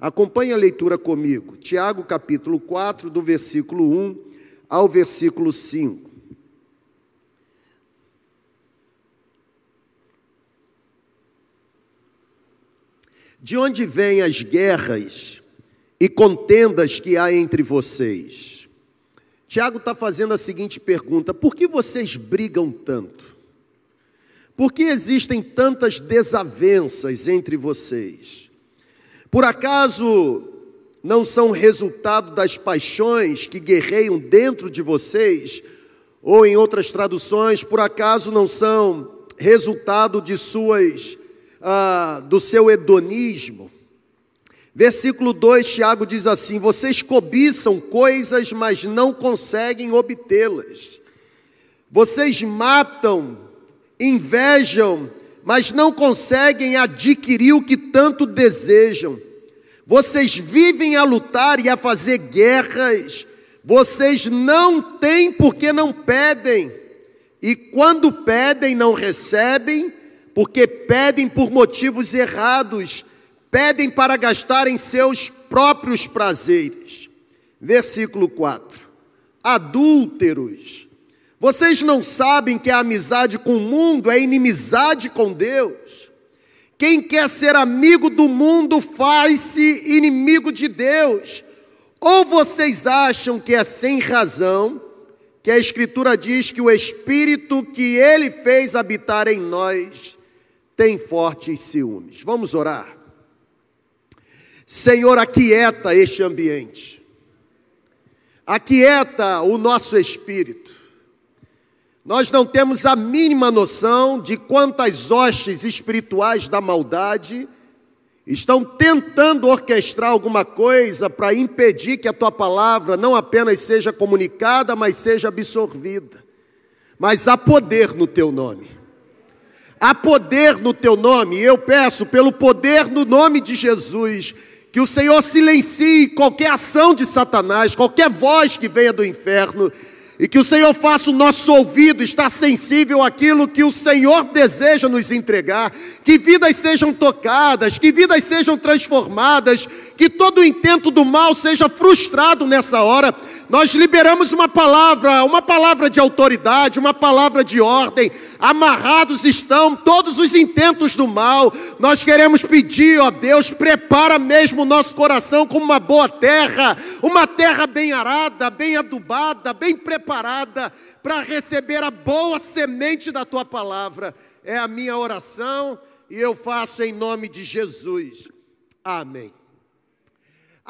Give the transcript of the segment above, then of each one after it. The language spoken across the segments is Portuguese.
Acompanhe a leitura comigo. Tiago, capítulo 4, do versículo 1 ao versículo 5. De onde vêm as guerras e contendas que há entre vocês? Tiago está fazendo a seguinte pergunta: por que vocês brigam tanto? Por que existem tantas desavenças entre vocês? Por acaso não são resultado das paixões que guerreiam dentro de vocês? Ou em outras traduções, por acaso não são resultado de suas ah, do seu hedonismo? Versículo 2, Tiago diz assim: Vocês cobiçam coisas, mas não conseguem obtê-las. Vocês matam, invejam, mas não conseguem adquirir o que tanto desejam. Vocês vivem a lutar e a fazer guerras, vocês não têm porque não pedem, e quando pedem, não recebem, porque pedem por motivos errados, pedem para gastarem seus próprios prazeres. Versículo 4: Adúlteros, vocês não sabem que a amizade com o mundo é inimizade com Deus? Quem quer ser amigo do mundo faz-se inimigo de Deus. Ou vocês acham que é sem razão que a Escritura diz que o Espírito que Ele fez habitar em nós tem fortes ciúmes? Vamos orar. Senhor, aquieta este ambiente, aquieta o nosso espírito nós não temos a mínima noção de quantas hostes espirituais da maldade estão tentando orquestrar alguma coisa para impedir que a tua palavra não apenas seja comunicada, mas seja absorvida. Mas há poder no teu nome. Há poder no teu nome, eu peço, pelo poder no nome de Jesus, que o Senhor silencie qualquer ação de Satanás, qualquer voz que venha do inferno e que o Senhor faça o nosso ouvido estar sensível àquilo que o Senhor deseja nos entregar, que vidas sejam tocadas, que vidas sejam transformadas, que todo o intento do mal seja frustrado nessa hora, nós liberamos uma palavra, uma palavra de autoridade, uma palavra de ordem. Amarrados estão todos os intentos do mal. Nós queremos pedir, ó Deus, prepara mesmo o nosso coração como uma boa terra, uma terra bem arada, bem adubada, bem preparada para receber a boa semente da tua palavra. É a minha oração e eu faço em nome de Jesus. Amém.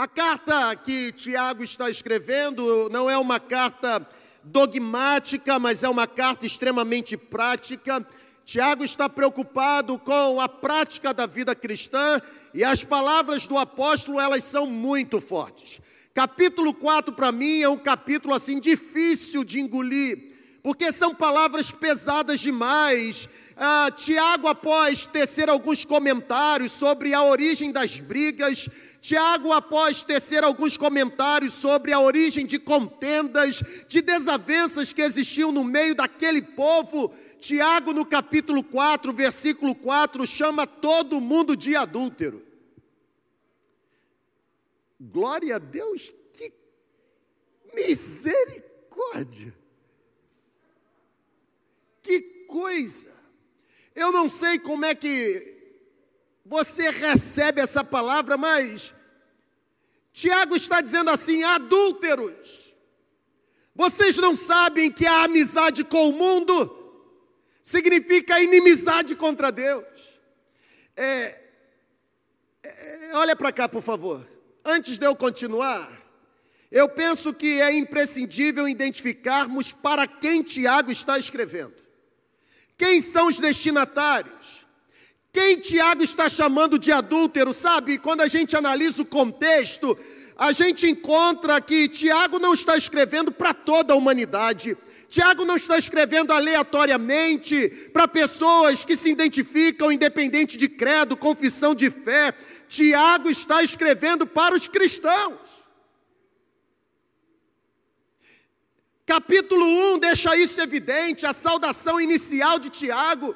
A carta que Tiago está escrevendo não é uma carta dogmática, mas é uma carta extremamente prática. Tiago está preocupado com a prática da vida cristã e as palavras do apóstolo, elas são muito fortes. Capítulo 4 para mim é um capítulo assim difícil de engolir, porque são palavras pesadas demais. Ah, Tiago, após tecer alguns comentários sobre a origem das brigas, Tiago, após tecer alguns comentários sobre a origem de contendas, de desavenças que existiam no meio daquele povo, Tiago, no capítulo 4, versículo 4, chama todo mundo de adúltero. Glória a Deus, que misericórdia! Que coisa! Eu não sei como é que você recebe essa palavra, mas Tiago está dizendo assim: adúlteros, vocês não sabem que a amizade com o mundo significa inimizade contra Deus. É, é, olha para cá, por favor. Antes de eu continuar, eu penso que é imprescindível identificarmos para quem Tiago está escrevendo. Quem são os destinatários? Quem Tiago está chamando de adúltero, sabe? Quando a gente analisa o contexto, a gente encontra que Tiago não está escrevendo para toda a humanidade. Tiago não está escrevendo aleatoriamente para pessoas que se identificam independente de credo, confissão de fé. Tiago está escrevendo para os cristãos. Capítulo 1 deixa isso evidente, a saudação inicial de Tiago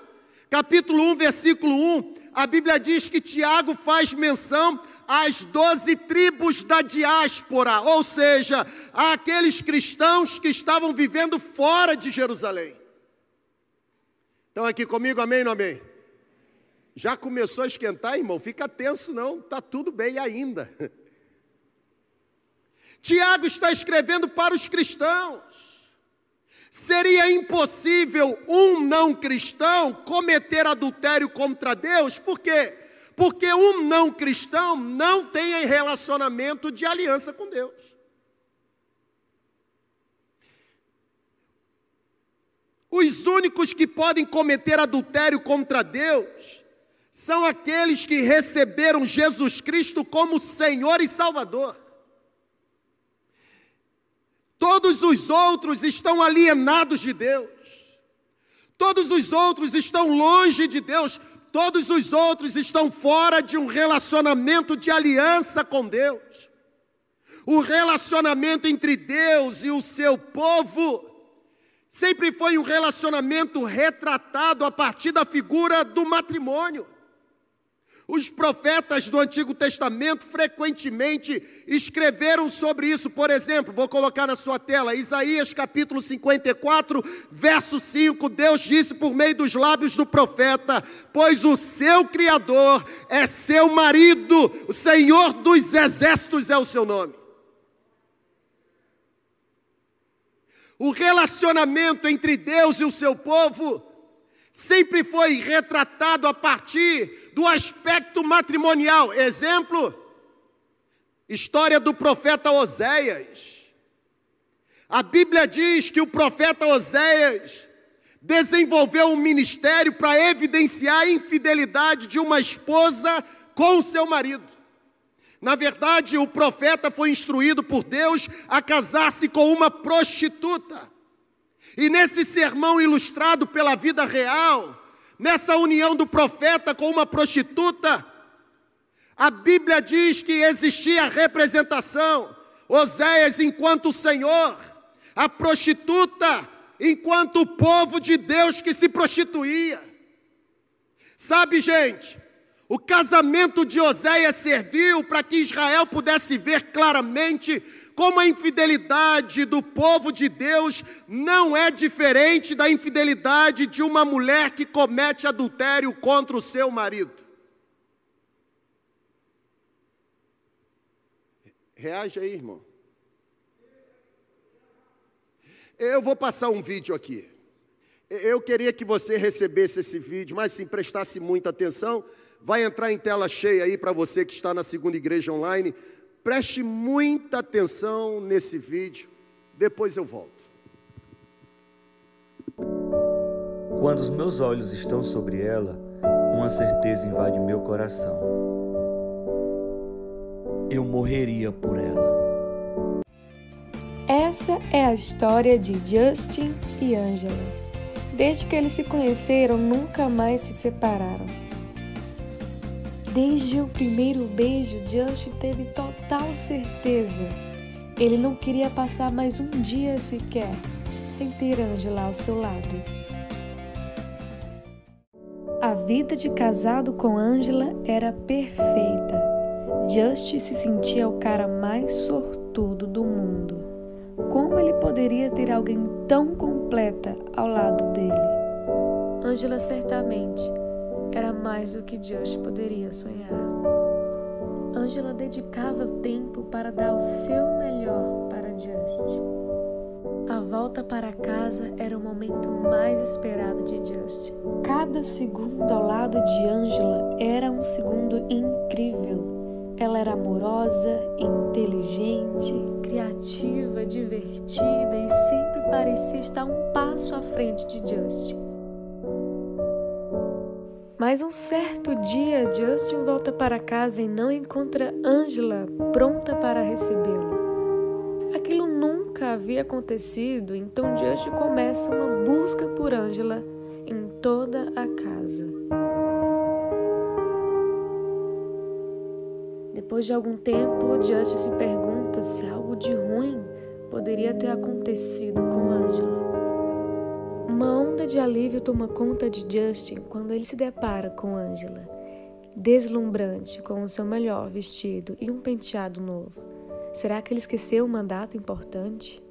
capítulo 1, versículo 1, a Bíblia diz que Tiago faz menção às doze tribos da diáspora, ou seja, àqueles cristãos que estavam vivendo fora de Jerusalém. Estão aqui comigo, amém ou amém? Já começou a esquentar, irmão? Fica tenso, não, está tudo bem ainda. Tiago está escrevendo para os cristãos. Seria impossível um não cristão cometer adultério contra Deus, por quê? Porque um não cristão não tem relacionamento de aliança com Deus. Os únicos que podem cometer adultério contra Deus são aqueles que receberam Jesus Cristo como Senhor e Salvador. Todos os outros estão alienados de Deus. Todos os outros estão longe de Deus. Todos os outros estão fora de um relacionamento de aliança com Deus. O relacionamento entre Deus e o seu povo sempre foi um relacionamento retratado a partir da figura do matrimônio. Os profetas do Antigo Testamento frequentemente escreveram sobre isso. Por exemplo, vou colocar na sua tela, Isaías capítulo 54, verso 5. Deus disse por meio dos lábios do profeta: Pois o seu Criador é seu marido, o Senhor dos exércitos é o seu nome. O relacionamento entre Deus e o seu povo sempre foi retratado a partir do aspecto matrimonial. Exemplo, história do profeta Oséias. A Bíblia diz que o profeta Oséias desenvolveu um ministério para evidenciar a infidelidade de uma esposa com o seu marido. Na verdade, o profeta foi instruído por Deus a casar-se com uma prostituta. E nesse sermão ilustrado pela vida real, nessa união do profeta com uma prostituta, a Bíblia diz que existia representação. Oséias enquanto o Senhor, a prostituta enquanto o povo de Deus que se prostituía. Sabe, gente, o casamento de Oséias serviu para que Israel pudesse ver claramente como a infidelidade do povo de Deus não é diferente da infidelidade de uma mulher que comete adultério contra o seu marido. Reage aí, irmão. Eu vou passar um vídeo aqui. Eu queria que você recebesse esse vídeo, mas se prestasse muita atenção, vai entrar em tela cheia aí para você que está na segunda igreja online. Preste muita atenção nesse vídeo, depois eu volto. Quando os meus olhos estão sobre ela, uma certeza invade meu coração. Eu morreria por ela. Essa é a história de Justin e Angela. Desde que eles se conheceram, nunca mais se separaram. Desde o primeiro beijo, Justin teve total certeza. Ele não queria passar mais um dia sequer sem ter Angela ao seu lado. A vida de casado com Angela era perfeita. Justin se sentia o cara mais sortudo do mundo. Como ele poderia ter alguém tão completa ao lado dele? Angela certamente era mais do que Josh poderia sonhar. Angela dedicava tempo para dar o seu melhor para Just. A volta para casa era o momento mais esperado de Just. Cada segundo ao lado de Angela era um segundo incrível. Ela era amorosa, inteligente, criativa, divertida e sempre parecia estar um passo à frente de Justin. Mas um certo dia, Justin volta para casa e não encontra Angela pronta para recebê-lo. Aquilo nunca havia acontecido, então Justin começa uma busca por Angela em toda a casa. Depois de algum tempo, Justin se pergunta se algo de ruim poderia ter acontecido com Angela. Uma onda de alívio toma conta de Justin quando ele se depara com Angela. deslumbrante com o seu melhor vestido e um penteado novo. Será que ele esqueceu um mandato importante?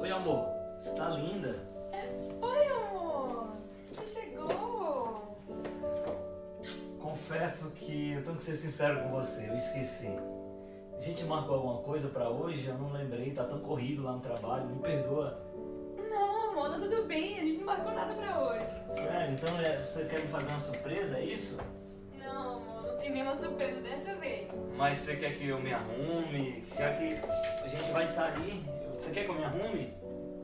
Oi, amor. Você tá linda. Oi, amor. Você chegou. Confesso que eu tenho que ser sincero com você. Eu esqueci. A gente marcou alguma coisa pra hoje? Eu não lembrei. Tá tão corrido lá no trabalho. Me perdoa. Tá tudo bem. A gente não marcou nada pra hoje. Sério? Então é, você quer me fazer uma surpresa? É isso? Não, amor, não tem nenhuma surpresa dessa vez. Mas você quer que eu me arrume? Já que a gente vai sair, você quer que eu me arrume?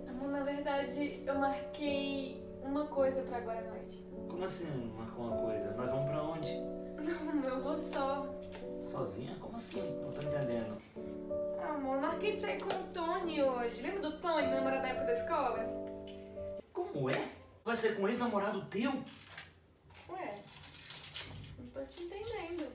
Amor, na verdade, eu marquei uma coisa pra agora à noite. Como assim marcou uma coisa? Nós vamos pra onde? Não, eu vou só. Sozinha? Como assim? Não tô entendendo. Ah, amor, marquei de sair com o Tony hoje. Lembra do Tony, meu namorado da época da escola? Como é? Vai ser com um ex-namorado teu? Ué, não tô te entendendo.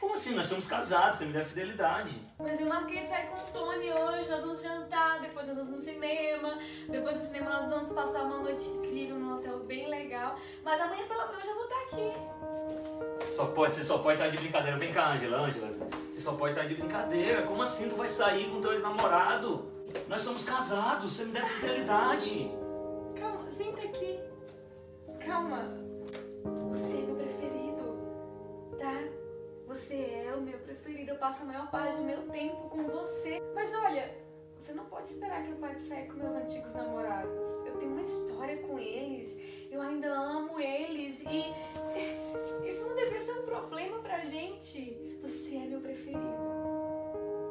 Como assim? Nós somos casados, você me deve fidelidade. Mas eu marquei de sair com o Tony hoje, nós vamos jantar, depois nós vamos no cinema, depois do cinema nós vamos passar uma noite incrível num hotel bem legal. Mas amanhã pela manhã eu já vou estar aqui. Só pode, você só pode estar de brincadeira. Vem cá, Angela, Angela. Você só pode estar de brincadeira. Como assim tu vai sair com teu ex-namorado? Nós somos casados, você me deve fidelidade. Senta aqui. Calma. Você é meu preferido, tá? Você é o meu preferido. Eu passo a maior parte do meu tempo com você. Mas olha, você não pode esperar que eu pare de sair com meus antigos namorados. Eu tenho uma história com eles. Eu ainda amo eles e isso não devia ser um problema pra gente. Você é meu preferido.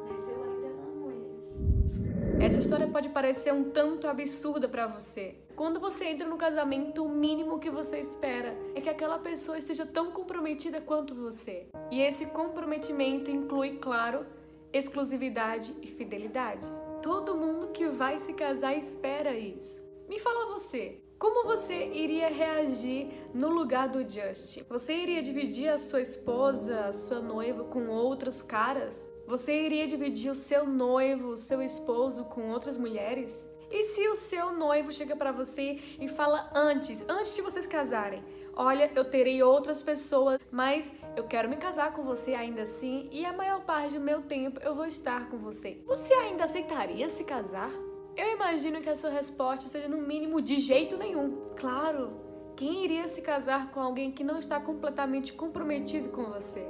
Mas eu ainda amo eles. Essa história pode parecer um tanto absurda pra você. Quando você entra no casamento, o mínimo que você espera é que aquela pessoa esteja tão comprometida quanto você. E esse comprometimento inclui, claro, exclusividade e fidelidade. Todo mundo que vai se casar espera isso. Me fala você, como você iria reagir no lugar do Justin? Você iria dividir a sua esposa, a sua noiva com outros caras? Você iria dividir o seu noivo, o seu esposo com outras mulheres? E se o seu noivo chega para você e fala antes, antes de vocês casarem, olha, eu terei outras pessoas, mas eu quero me casar com você ainda assim e a maior parte do meu tempo eu vou estar com você. Você ainda aceitaria se casar? Eu imagino que a sua resposta seja no mínimo de jeito nenhum. Claro, quem iria se casar com alguém que não está completamente comprometido com você?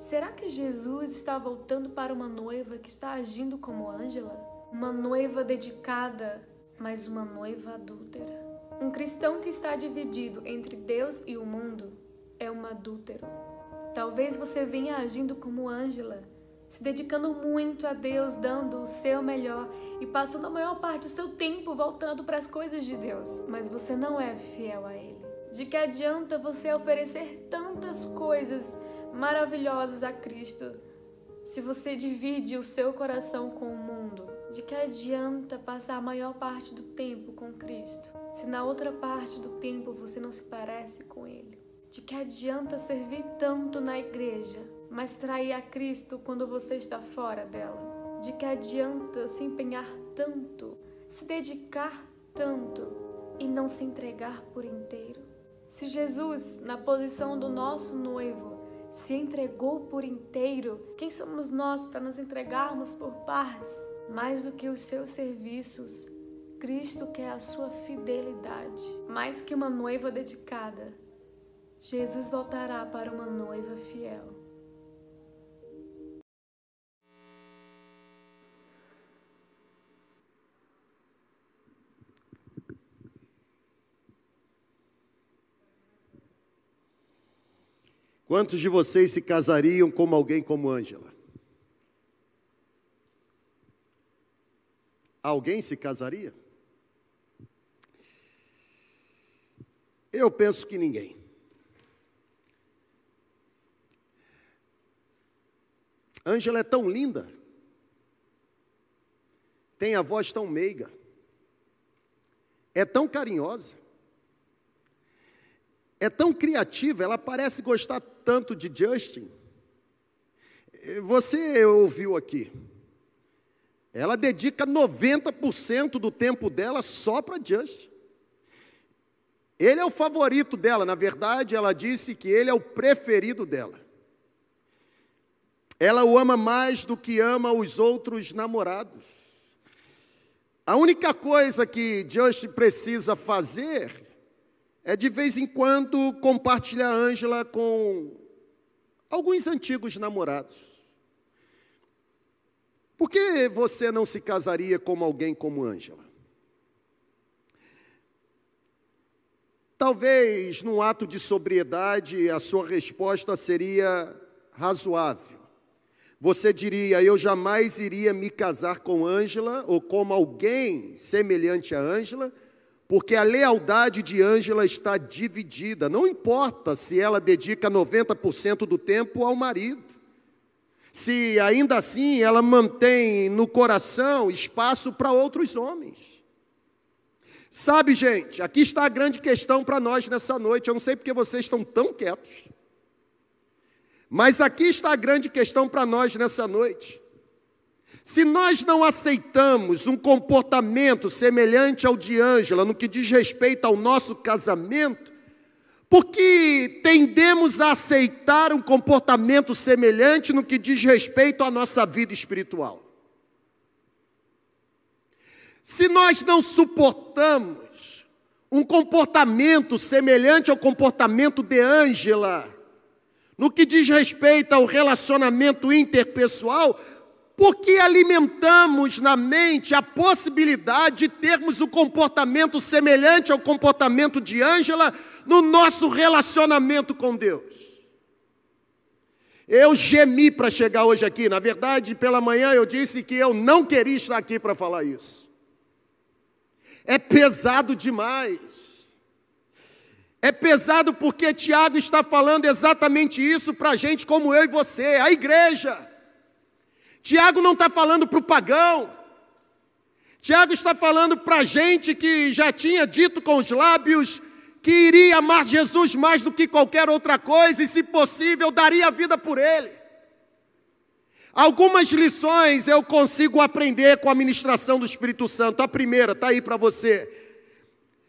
Será que Jesus está voltando para uma noiva que está agindo como Ângela? Uma noiva dedicada, mas uma noiva adúltera. Um cristão que está dividido entre Deus e o mundo é um adúltero. Talvez você venha agindo como Ângela, se dedicando muito a Deus, dando o seu melhor e passando a maior parte do seu tempo voltando para as coisas de Deus, mas você não é fiel a Ele. De que adianta você oferecer tantas coisas maravilhosas a Cristo se você divide o seu coração com o mundo? De que adianta passar a maior parte do tempo com Cristo se na outra parte do tempo você não se parece com Ele? De que adianta servir tanto na igreja mas trair a Cristo quando você está fora dela? De que adianta se empenhar tanto, se dedicar tanto e não se entregar por inteiro? Se Jesus, na posição do nosso noivo, se entregou por inteiro, quem somos nós para nos entregarmos por partes? Mais do que os seus serviços, Cristo quer a sua fidelidade. Mais que uma noiva dedicada, Jesus voltará para uma noiva fiel. Quantos de vocês se casariam como alguém como Ângela? Alguém se casaria? Eu penso que ninguém. Ângela é tão linda, tem a voz tão meiga, é tão carinhosa, é tão criativa, ela parece gostar tanto de Justin. Você ouviu aqui. Ela dedica 90% do tempo dela só para Justin. Ele é o favorito dela, na verdade, ela disse que ele é o preferido dela. ela o ama mais do que ama os outros namorados. A única coisa que Just precisa fazer é de vez em quando compartilhar Ângela com alguns antigos namorados. Por que você não se casaria com alguém como Ângela? Talvez num ato de sobriedade a sua resposta seria razoável. Você diria: Eu jamais iria me casar com Ângela ou com alguém semelhante a Ângela, porque a lealdade de Ângela está dividida. Não importa se ela dedica 90% do tempo ao marido, se ainda assim ela mantém no coração espaço para outros homens. Sabe, gente, aqui está a grande questão para nós nessa noite. Eu não sei porque vocês estão tão quietos. Mas aqui está a grande questão para nós nessa noite. Se nós não aceitamos um comportamento semelhante ao de Ângela no que diz respeito ao nosso casamento, porque tendemos a aceitar um comportamento semelhante no que diz respeito à nossa vida espiritual. Se nós não suportamos um comportamento semelhante ao comportamento de Ângela, no que diz respeito ao relacionamento interpessoal, porque alimentamos na mente a possibilidade de termos um comportamento semelhante ao comportamento de Ângela no nosso relacionamento com Deus. Eu gemi para chegar hoje aqui, na verdade, pela manhã eu disse que eu não queria estar aqui para falar isso é pesado demais. É pesado porque Tiago está falando exatamente isso para gente como eu e você, a igreja. Tiago não está falando para o pagão. Tiago está falando para gente que já tinha dito com os lábios que iria amar Jesus mais do que qualquer outra coisa e, se possível, daria a vida por ele. Algumas lições eu consigo aprender com a ministração do Espírito Santo. A primeira está aí para você.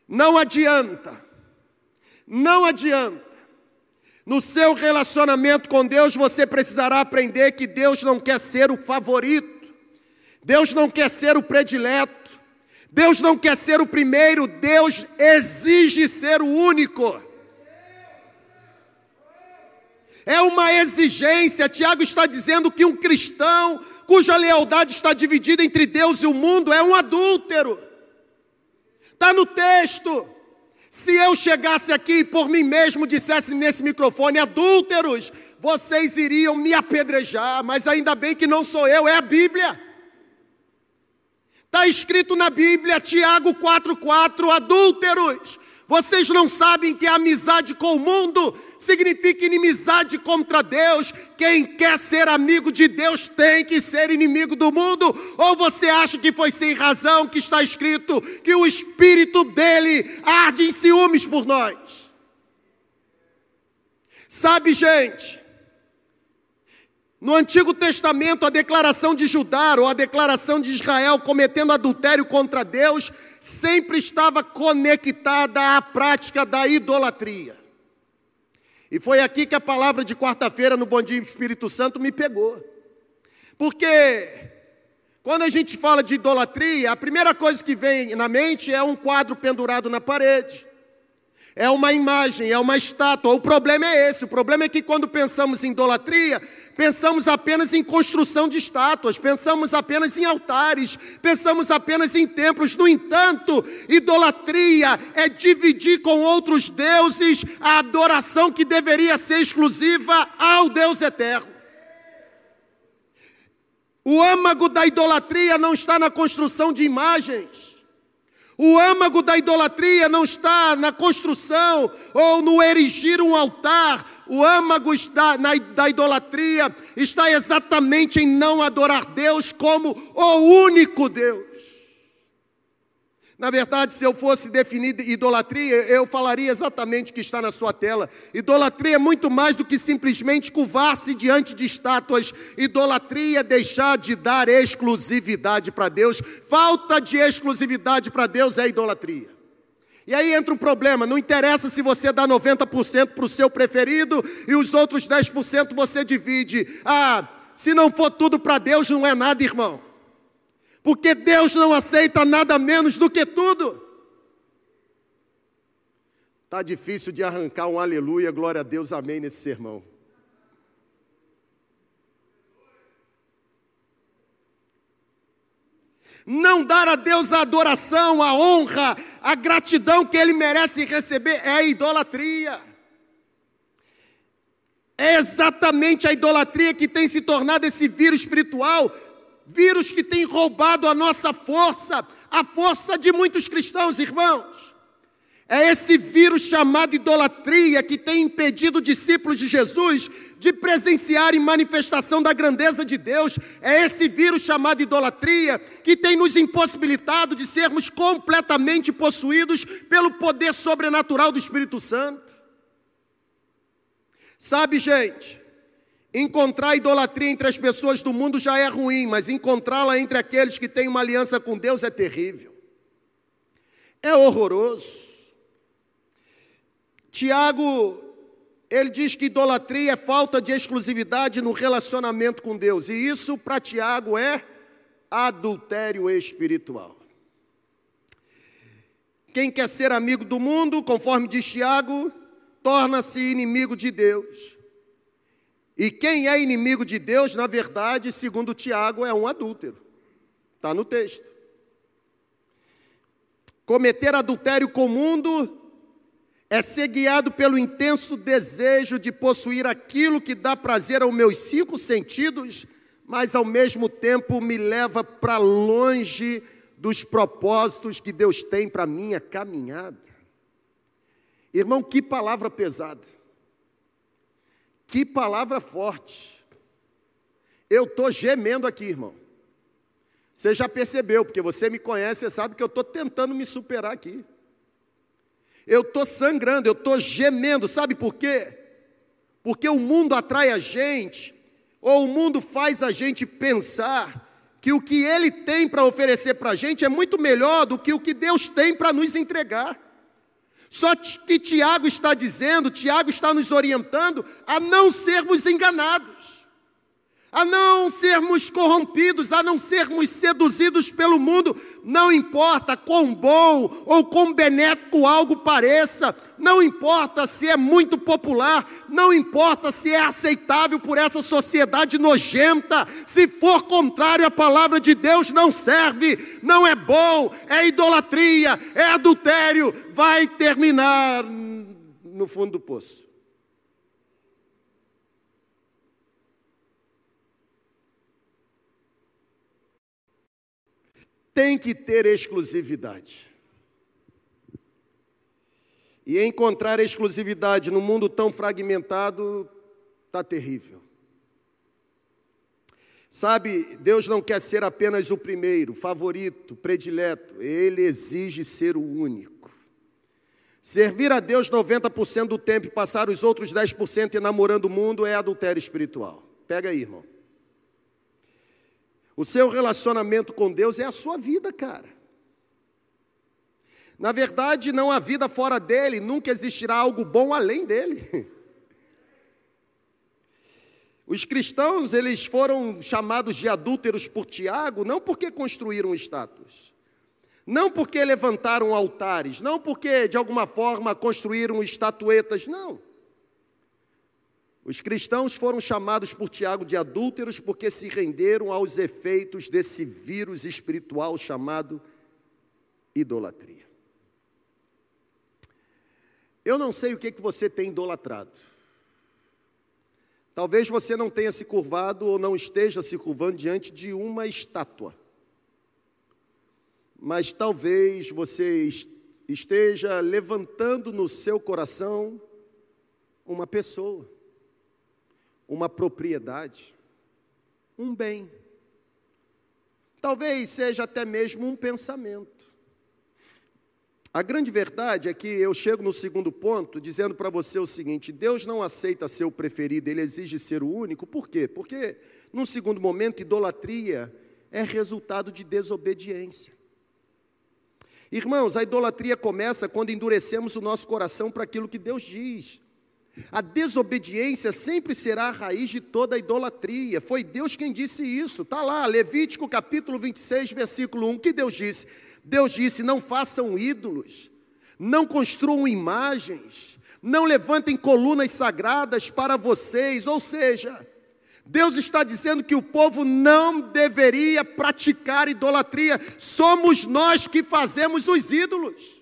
Não adianta, não adianta. No seu relacionamento com Deus, você precisará aprender que Deus não quer ser o favorito, Deus não quer ser o predileto, Deus não quer ser o primeiro, Deus exige ser o único. É uma exigência. Tiago está dizendo que um cristão cuja lealdade está dividida entre Deus e o mundo é um adúltero. Está no texto. Se eu chegasse aqui e por mim mesmo dissesse nesse microfone, adúlteros, vocês iriam me apedrejar, mas ainda bem que não sou eu, é a Bíblia. Está escrito na Bíblia, Tiago 4,4: adúlteros, vocês não sabem que a amizade com o mundo significa inimizade contra Deus. Quem quer ser amigo de Deus tem que ser inimigo do mundo. Ou você acha que foi sem razão que está escrito que o espírito dele arde em ciúmes por nós? Sabe, gente, no Antigo Testamento, a declaração de Judá ou a declaração de Israel cometendo adultério contra Deus sempre estava conectada à prática da idolatria. E foi aqui que a palavra de quarta-feira no Bom Dia Espírito Santo me pegou. Porque quando a gente fala de idolatria, a primeira coisa que vem na mente é um quadro pendurado na parede. É uma imagem, é uma estátua. O problema é esse. O problema é que quando pensamos em idolatria, pensamos apenas em construção de estátuas, pensamos apenas em altares, pensamos apenas em templos. No entanto, idolatria é dividir com outros deuses a adoração que deveria ser exclusiva ao Deus eterno. O âmago da idolatria não está na construção de imagens. O âmago da idolatria não está na construção ou no erigir um altar. O âmago está na, da idolatria está exatamente em não adorar Deus como o único Deus. Na verdade, se eu fosse definir idolatria, eu falaria exatamente o que está na sua tela. Idolatria é muito mais do que simplesmente curvar-se diante de estátuas. Idolatria é deixar de dar exclusividade para Deus. Falta de exclusividade para Deus é idolatria. E aí entra um problema: não interessa se você dá 90% para o seu preferido e os outros 10% você divide. Ah, Se não for tudo para Deus, não é nada, irmão. Porque Deus não aceita nada menos do que tudo. Tá difícil de arrancar um aleluia, glória a Deus, amém nesse sermão. Não dar a Deus a adoração, a honra, a gratidão que Ele merece receber é idolatria. É exatamente a idolatria que tem se tornado esse vírus espiritual, vírus que tem roubado a nossa força, a força de muitos cristãos, irmãos. É esse vírus chamado idolatria que tem impedido discípulos de Jesus de presenciarem manifestação da grandeza de Deus. É esse vírus chamado idolatria que tem nos impossibilitado de sermos completamente possuídos pelo poder sobrenatural do Espírito Santo. Sabe, gente, encontrar idolatria entre as pessoas do mundo já é ruim, mas encontrá-la entre aqueles que têm uma aliança com Deus é terrível. É horroroso. Tiago, ele diz que idolatria é falta de exclusividade no relacionamento com Deus, e isso para Tiago é adultério espiritual. Quem quer ser amigo do mundo, conforme diz Tiago, torna-se inimigo de Deus. E quem é inimigo de Deus, na verdade, segundo Tiago, é um adúltero. Está no texto. Cometer adultério com o mundo é ser guiado pelo intenso desejo de possuir aquilo que dá prazer aos meus cinco sentidos, mas ao mesmo tempo me leva para longe dos propósitos que Deus tem para minha caminhada. Irmão, que palavra pesada, que palavra forte. Eu estou gemendo aqui, irmão. Você já percebeu, porque você me conhece, você sabe que eu estou tentando me superar aqui. Eu estou sangrando, eu estou gemendo, sabe por quê? Porque o mundo atrai a gente, ou o mundo faz a gente pensar que o que ele tem para oferecer para a gente é muito melhor do que o que Deus tem para nos entregar. Só que Tiago está dizendo, Tiago está nos orientando a não sermos enganados a não sermos corrompidos, a não sermos seduzidos pelo mundo, não importa quão bom ou quão benéfico algo pareça, não importa se é muito popular, não importa se é aceitável por essa sociedade nojenta, se for contrário à palavra de Deus, não serve, não é bom, é idolatria, é adultério, vai terminar no fundo do poço. Tem que ter exclusividade. E encontrar exclusividade no mundo tão fragmentado está terrível. Sabe, Deus não quer ser apenas o primeiro, favorito, predileto, Ele exige ser o único. Servir a Deus 90% do tempo e passar os outros 10% enamorando o mundo é adultério espiritual. Pega aí, irmão. O seu relacionamento com Deus é a sua vida, cara. Na verdade, não há vida fora dele, nunca existirá algo bom além dele. Os cristãos, eles foram chamados de adúlteros por Tiago, não porque construíram estátuas, não porque levantaram altares, não porque de alguma forma construíram estatuetas, não. Os cristãos foram chamados por Tiago de adúlteros porque se renderam aos efeitos desse vírus espiritual chamado idolatria. Eu não sei o que, que você tem idolatrado. Talvez você não tenha se curvado ou não esteja se curvando diante de uma estátua. Mas talvez você esteja levantando no seu coração uma pessoa uma propriedade, um bem. Talvez seja até mesmo um pensamento. A grande verdade é que eu chego no segundo ponto dizendo para você o seguinte: Deus não aceita ser o preferido, ele exige ser o único. Por quê? Porque, num segundo momento, idolatria é resultado de desobediência. Irmãos, a idolatria começa quando endurecemos o nosso coração para aquilo que Deus diz. A desobediência sempre será a raiz de toda a idolatria. Foi Deus quem disse isso. Está lá, Levítico capítulo 26, versículo 1. que Deus disse? Deus disse: Não façam ídolos, não construam imagens, não levantem colunas sagradas para vocês. Ou seja, Deus está dizendo que o povo não deveria praticar idolatria, somos nós que fazemos os ídolos.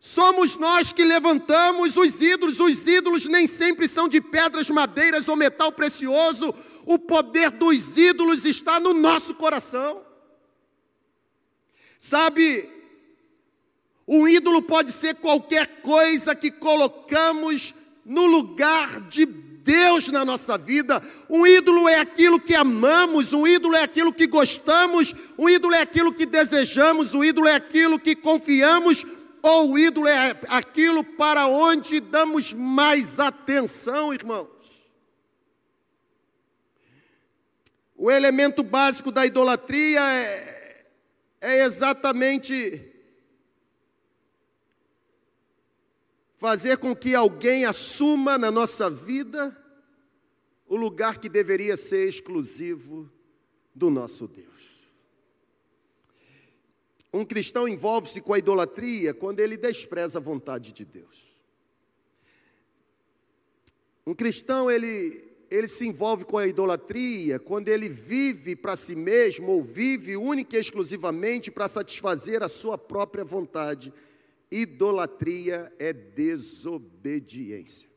Somos nós que levantamos os ídolos. Os ídolos nem sempre são de pedras, madeiras ou metal precioso. O poder dos ídolos está no nosso coração. Sabe, um ídolo pode ser qualquer coisa que colocamos no lugar de Deus na nossa vida. Um ídolo é aquilo que amamos, um ídolo é aquilo que gostamos, um ídolo é aquilo que desejamos, um ídolo é aquilo que confiamos, ou o ídolo é aquilo para onde damos mais atenção, irmãos. O elemento básico da idolatria é, é exatamente fazer com que alguém assuma na nossa vida o lugar que deveria ser exclusivo do nosso Deus. Um cristão envolve-se com a idolatria quando ele despreza a vontade de Deus. Um cristão, ele, ele se envolve com a idolatria quando ele vive para si mesmo ou vive única e exclusivamente para satisfazer a sua própria vontade. Idolatria é desobediência.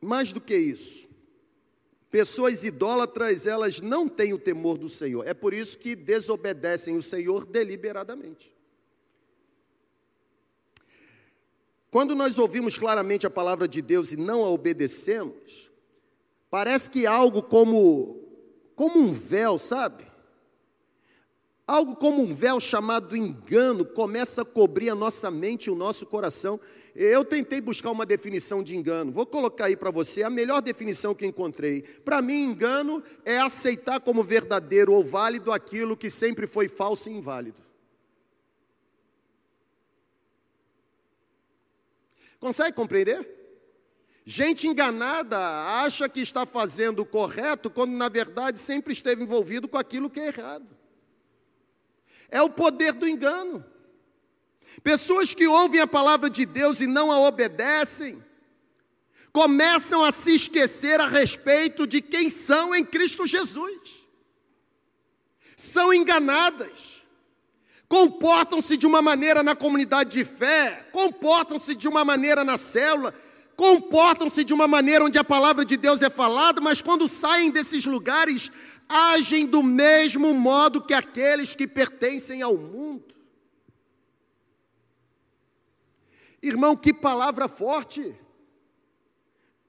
Mais do que isso, Pessoas idólatras, elas não têm o temor do Senhor. É por isso que desobedecem o Senhor deliberadamente. Quando nós ouvimos claramente a palavra de Deus e não a obedecemos, parece que algo como como um véu, sabe? Algo como um véu chamado engano começa a cobrir a nossa mente e o nosso coração. Eu tentei buscar uma definição de engano. Vou colocar aí para você a melhor definição que encontrei. Para mim, engano é aceitar como verdadeiro ou válido aquilo que sempre foi falso e inválido. Consegue compreender? Gente enganada acha que está fazendo o correto quando na verdade sempre esteve envolvido com aquilo que é errado. É o poder do engano. Pessoas que ouvem a palavra de Deus e não a obedecem, começam a se esquecer a respeito de quem são em Cristo Jesus. São enganadas, comportam-se de uma maneira na comunidade de fé, comportam-se de uma maneira na célula, comportam-se de uma maneira onde a palavra de Deus é falada, mas quando saem desses lugares, agem do mesmo modo que aqueles que pertencem ao mundo. Irmão, que palavra forte,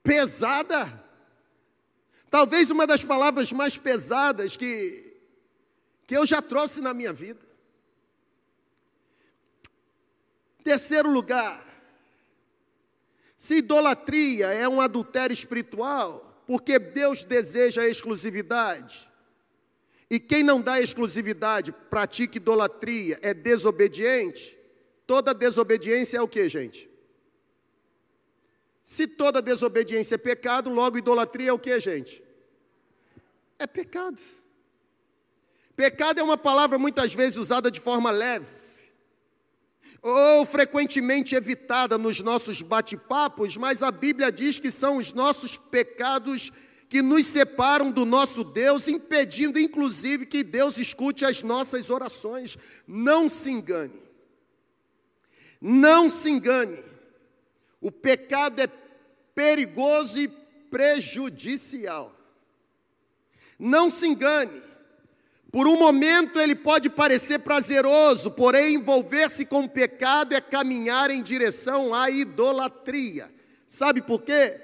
pesada. Talvez uma das palavras mais pesadas que, que eu já trouxe na minha vida. Terceiro lugar, se idolatria é um adultério espiritual, porque Deus deseja a exclusividade, e quem não dá exclusividade, pratica idolatria, é desobediente, Toda desobediência é o que, gente? Se toda desobediência é pecado, logo idolatria é o que, gente? É pecado. Pecado é uma palavra muitas vezes usada de forma leve, ou frequentemente evitada nos nossos bate-papos, mas a Bíblia diz que são os nossos pecados que nos separam do nosso Deus, impedindo inclusive que Deus escute as nossas orações. Não se engane. Não se engane, o pecado é perigoso e prejudicial. Não se engane, por um momento ele pode parecer prazeroso, porém envolver-se com o pecado é caminhar em direção à idolatria. Sabe por quê?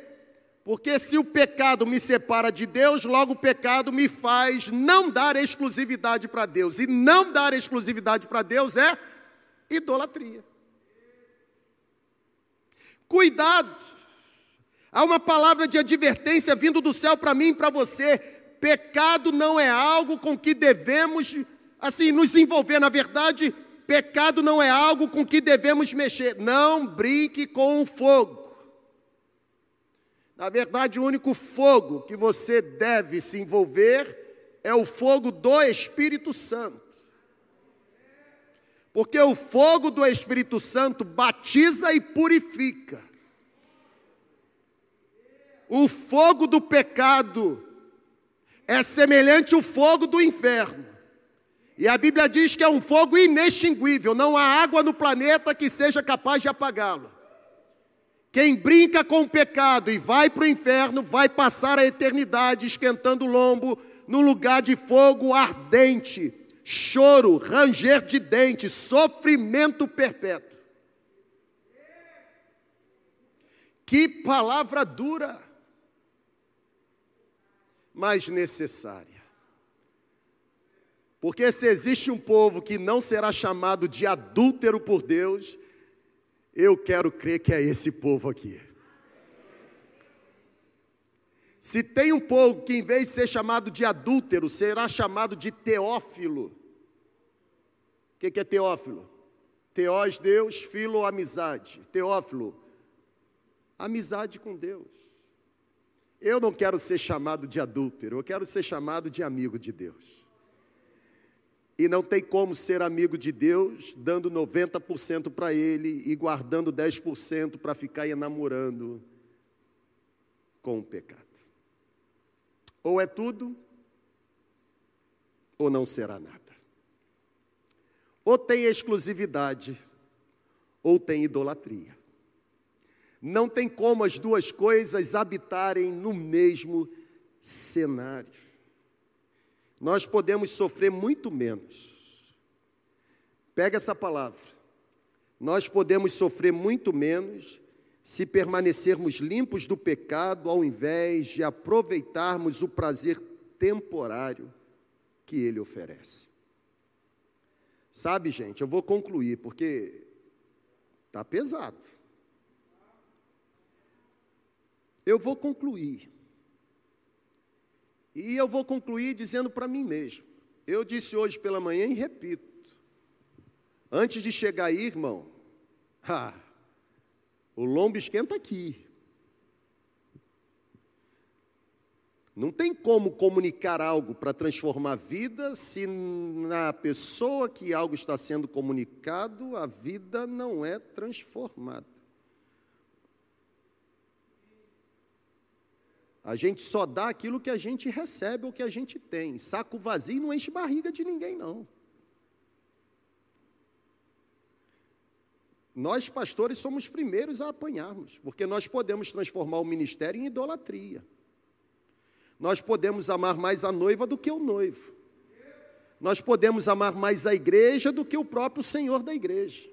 Porque se o pecado me separa de Deus, logo o pecado me faz não dar exclusividade para Deus. E não dar exclusividade para Deus é idolatria. Cuidado. Há uma palavra de advertência vindo do céu para mim e para você. Pecado não é algo com que devemos assim nos envolver. Na verdade, pecado não é algo com que devemos mexer. Não brinque com o fogo. Na verdade, o único fogo que você deve se envolver é o fogo do Espírito Santo. Porque o fogo do Espírito Santo batiza e purifica. O fogo do pecado é semelhante ao fogo do inferno. E a Bíblia diz que é um fogo inextinguível, não há água no planeta que seja capaz de apagá-lo. Quem brinca com o pecado e vai para o inferno vai passar a eternidade esquentando o lombo num lugar de fogo ardente, choro, ranger de dentes, sofrimento perpétuo. Que palavra dura, mas necessária. Porque se existe um povo que não será chamado de adúltero por Deus, eu quero crer que é esse povo aqui. Se tem um povo que, em vez de ser chamado de adúltero, será chamado de teófilo. O que, que é teófilo? Teós, Deus, filo, amizade. Teófilo, amizade com Deus. Eu não quero ser chamado de adúltero, eu quero ser chamado de amigo de Deus. E não tem como ser amigo de Deus dando 90% para Ele e guardando 10% para ficar enamorando com o pecado. Ou é tudo, ou não será nada. Ou tem exclusividade, ou tem idolatria. Não tem como as duas coisas habitarem no mesmo cenário nós podemos sofrer muito menos. Pega essa palavra. Nós podemos sofrer muito menos se permanecermos limpos do pecado ao invés de aproveitarmos o prazer temporário que ele oferece. Sabe, gente, eu vou concluir porque está pesado. Eu vou concluir. E eu vou concluir dizendo para mim mesmo. Eu disse hoje pela manhã e repito. Antes de chegar aí, irmão, ah, o lombo esquenta aqui. Não tem como comunicar algo para transformar a vida se na pessoa que algo está sendo comunicado a vida não é transformada. A gente só dá aquilo que a gente recebe ou que a gente tem. Saco vazio não enche barriga de ninguém, não. Nós, pastores, somos primeiros a apanharmos, porque nós podemos transformar o ministério em idolatria. Nós podemos amar mais a noiva do que o noivo. Nós podemos amar mais a igreja do que o próprio Senhor da igreja.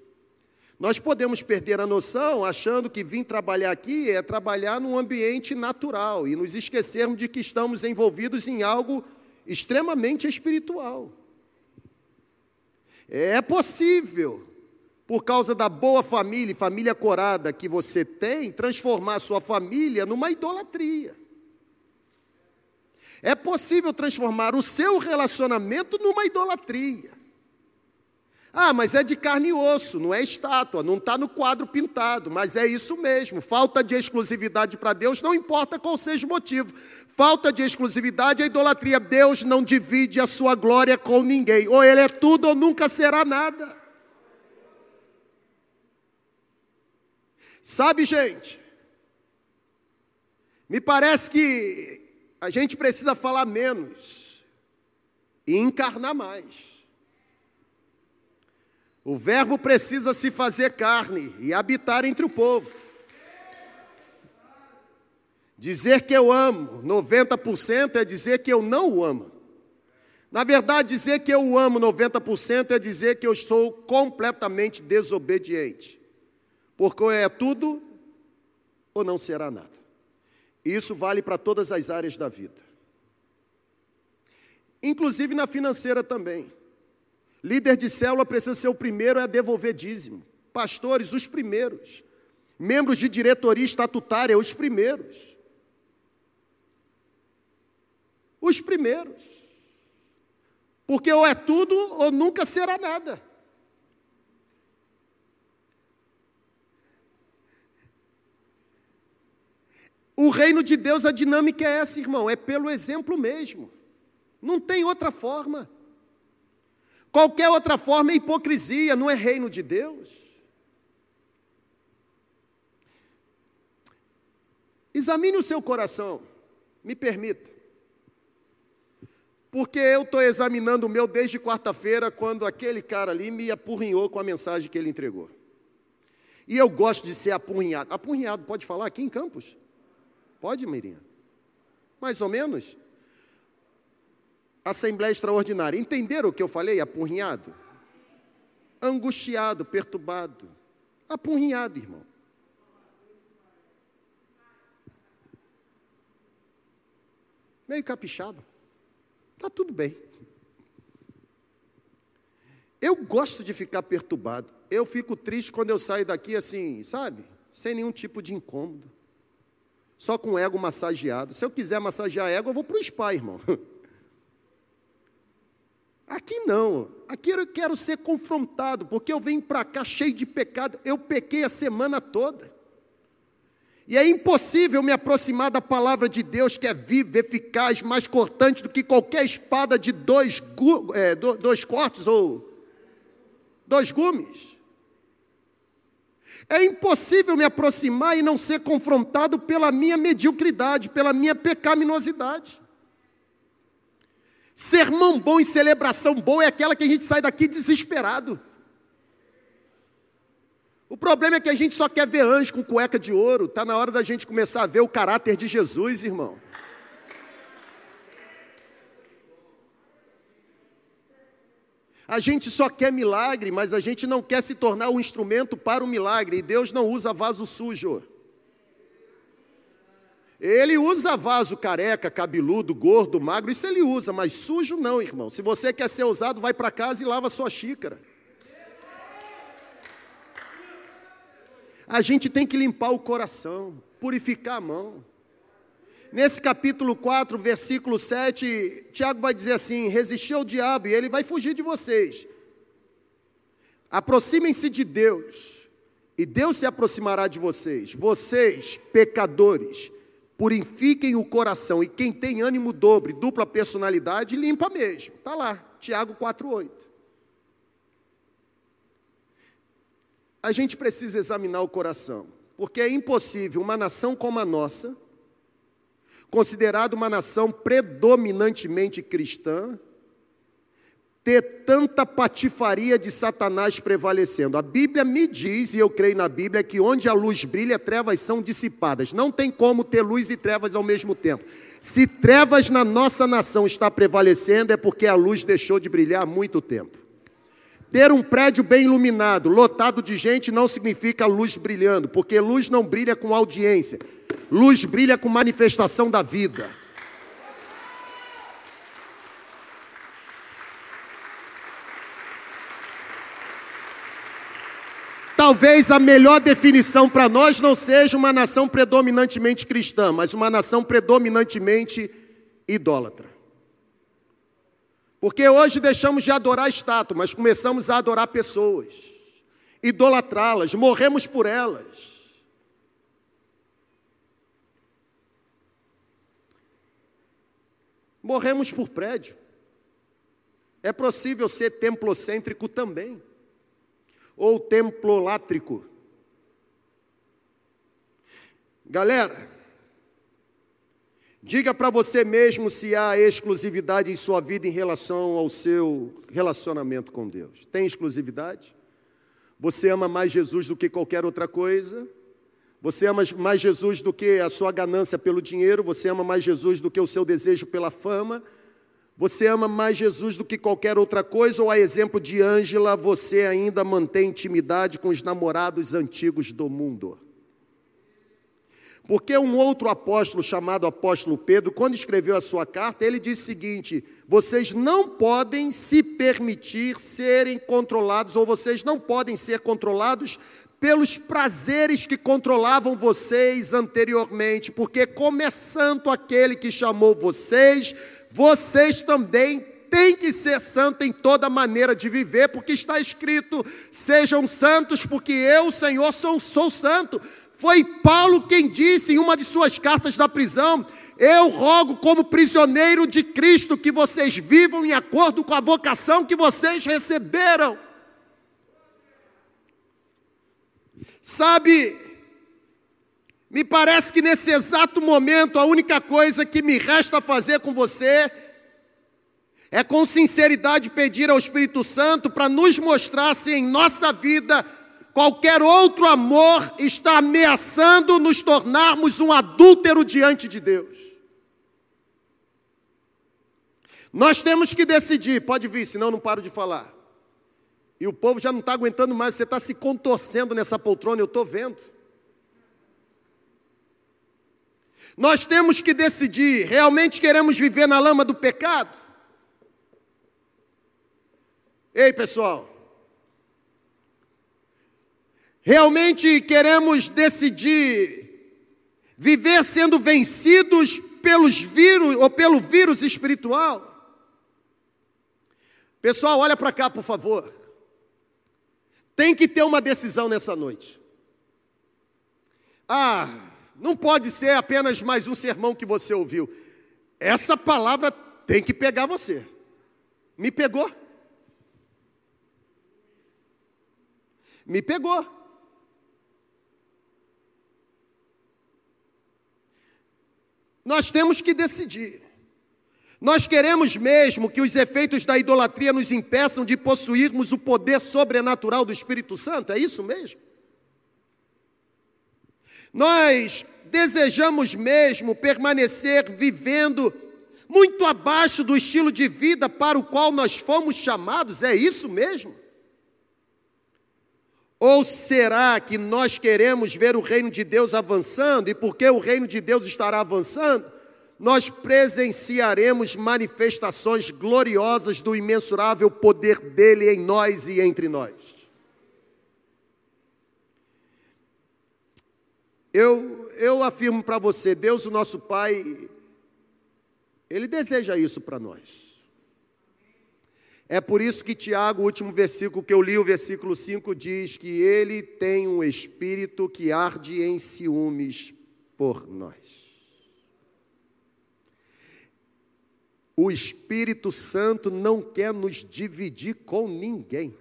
Nós podemos perder a noção achando que vir trabalhar aqui é trabalhar num ambiente natural e nos esquecermos de que estamos envolvidos em algo extremamente espiritual. É possível, por causa da boa família, família corada que você tem, transformar sua família numa idolatria. É possível transformar o seu relacionamento numa idolatria. Ah, mas é de carne e osso, não é estátua, não está no quadro pintado, mas é isso mesmo. Falta de exclusividade para Deus, não importa qual seja o motivo. Falta de exclusividade é idolatria. Deus não divide a sua glória com ninguém. Ou ele é tudo ou nunca será nada. Sabe, gente? Me parece que a gente precisa falar menos e encarnar mais. O Verbo precisa se fazer carne e habitar entre o povo. Dizer que eu amo 90% é dizer que eu não o amo. Na verdade, dizer que eu o amo 90% é dizer que eu sou completamente desobediente. Porque ou é tudo ou não será nada. Isso vale para todas as áreas da vida. Inclusive na financeira também. Líder de célula precisa ser o primeiro a devolver dízimo. Pastores, os primeiros. Membros de diretoria estatutária, os primeiros. Os primeiros. Porque ou é tudo ou nunca será nada. O reino de Deus, a dinâmica é essa, irmão, é pelo exemplo mesmo. Não tem outra forma. Qualquer outra forma é hipocrisia, não é reino de Deus. Examine o seu coração, me permita. Porque eu estou examinando o meu desde quarta-feira, quando aquele cara ali me apurrinhou com a mensagem que ele entregou. E eu gosto de ser apurrinhado. Apurrinhado, pode falar aqui em Campos? Pode, Mirinha? Mais ou menos? Assembleia extraordinária. Entenderam o que eu falei? Apurrinhado? Angustiado, perturbado. Apurrinhado, irmão. Meio capixaba. Está tudo bem. Eu gosto de ficar perturbado. Eu fico triste quando eu saio daqui assim, sabe? Sem nenhum tipo de incômodo. Só com ego massageado. Se eu quiser massagear ego, eu vou para o spa, irmão. Aqui não. Aqui eu quero ser confrontado, porque eu venho para cá cheio de pecado. Eu pequei a semana toda. E é impossível me aproximar da palavra de Deus, que é viva, eficaz, mais cortante do que qualquer espada de dois, é, dois cortes ou dois gumes. É impossível me aproximar e não ser confrontado pela minha mediocridade, pela minha pecaminosidade. Sermão bom e celebração boa é aquela que a gente sai daqui desesperado. O problema é que a gente só quer ver anjo com cueca de ouro. Está na hora da gente começar a ver o caráter de Jesus, irmão. A gente só quer milagre, mas a gente não quer se tornar um instrumento para o milagre. E Deus não usa vaso sujo. Ele usa vaso careca, cabeludo, gordo, magro, isso ele usa, mas sujo não, irmão. Se você quer ser usado, vai para casa e lava sua xícara. a gente tem que limpar o coração, purificar a mão. Nesse capítulo 4, versículo 7, Tiago vai dizer assim: resistir ao diabo e ele vai fugir de vocês. Aproximem-se de Deus, e Deus se aproximará de vocês. Vocês, pecadores, purifiquem o coração, e quem tem ânimo dobre, dupla personalidade, limpa mesmo. Está lá, Tiago 4,8. a gente precisa examinar o coração, porque é impossível uma nação como a nossa, considerada uma nação predominantemente cristã, ter tanta patifaria de Satanás prevalecendo. A Bíblia me diz, e eu creio na Bíblia, que onde a luz brilha, trevas são dissipadas. Não tem como ter luz e trevas ao mesmo tempo. Se trevas na nossa nação está prevalecendo, é porque a luz deixou de brilhar há muito tempo. Ter um prédio bem iluminado, lotado de gente, não significa luz brilhando, porque luz não brilha com audiência, luz brilha com manifestação da vida. Talvez a melhor definição para nós não seja uma nação predominantemente cristã, mas uma nação predominantemente idólatra. Porque hoje deixamos de adorar estátua, mas começamos a adorar pessoas, idolatrá-las, morremos por elas. Morremos por prédio. É possível ser templocêntrico também, ou templolátrico. Galera, Diga para você mesmo se há exclusividade em sua vida em relação ao seu relacionamento com Deus. Tem exclusividade? Você ama mais Jesus do que qualquer outra coisa? Você ama mais Jesus do que a sua ganância pelo dinheiro? Você ama mais Jesus do que o seu desejo pela fama? Você ama mais Jesus do que qualquer outra coisa? Ou, a exemplo de Ângela, você ainda mantém intimidade com os namorados antigos do mundo? Porque um outro apóstolo, chamado apóstolo Pedro, quando escreveu a sua carta, ele disse o seguinte: vocês não podem se permitir serem controlados, ou vocês não podem ser controlados pelos prazeres que controlavam vocês anteriormente, porque, como é santo aquele que chamou vocês, vocês também têm que ser santo em toda maneira de viver, porque está escrito: sejam santos, porque eu, Senhor, sou, sou santo. Foi Paulo quem disse em uma de suas cartas da prisão: Eu rogo, como prisioneiro de Cristo, que vocês vivam em acordo com a vocação que vocês receberam. Sabe, me parece que nesse exato momento a única coisa que me resta fazer com você é com sinceridade pedir ao Espírito Santo para nos mostrar se em nossa vida qualquer outro amor está ameaçando nos tornarmos um adúltero diante de Deus. Nós temos que decidir, pode vir, senão não paro de falar. E o povo já não está aguentando mais, você está se contorcendo nessa poltrona, eu estou vendo. Nós temos que decidir: realmente queremos viver na lama do pecado? Ei, pessoal. Realmente queremos decidir viver sendo vencidos pelos vírus ou pelo vírus espiritual? Pessoal, olha para cá, por favor. Tem que ter uma decisão nessa noite. Ah, não pode ser apenas mais um sermão que você ouviu. Essa palavra tem que pegar você. Me pegou. Me pegou. Nós temos que decidir. Nós queremos mesmo que os efeitos da idolatria nos impeçam de possuirmos o poder sobrenatural do Espírito Santo? É isso mesmo? Nós desejamos mesmo permanecer vivendo muito abaixo do estilo de vida para o qual nós fomos chamados, é isso mesmo? Ou será que nós queremos ver o reino de Deus avançando e porque o reino de Deus estará avançando, nós presenciaremos manifestações gloriosas do imensurável poder dele em nós e entre nós? Eu, eu afirmo para você, Deus, o nosso Pai, Ele deseja isso para nós. É por isso que Tiago, o último versículo que eu li, o versículo 5, diz que ele tem um espírito que arde em ciúmes por nós. O Espírito Santo não quer nos dividir com ninguém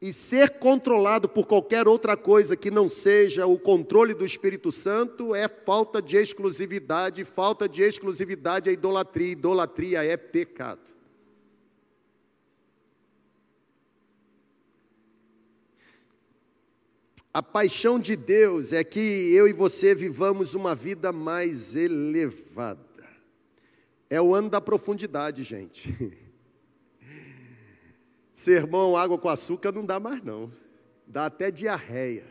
e ser controlado por qualquer outra coisa que não seja o controle do Espírito Santo é falta de exclusividade, falta de exclusividade é idolatria, idolatria é pecado. A paixão de Deus é que eu e você vivamos uma vida mais elevada. É o ano da profundidade, gente. Sermão água com açúcar não dá mais não. Dá até diarreia.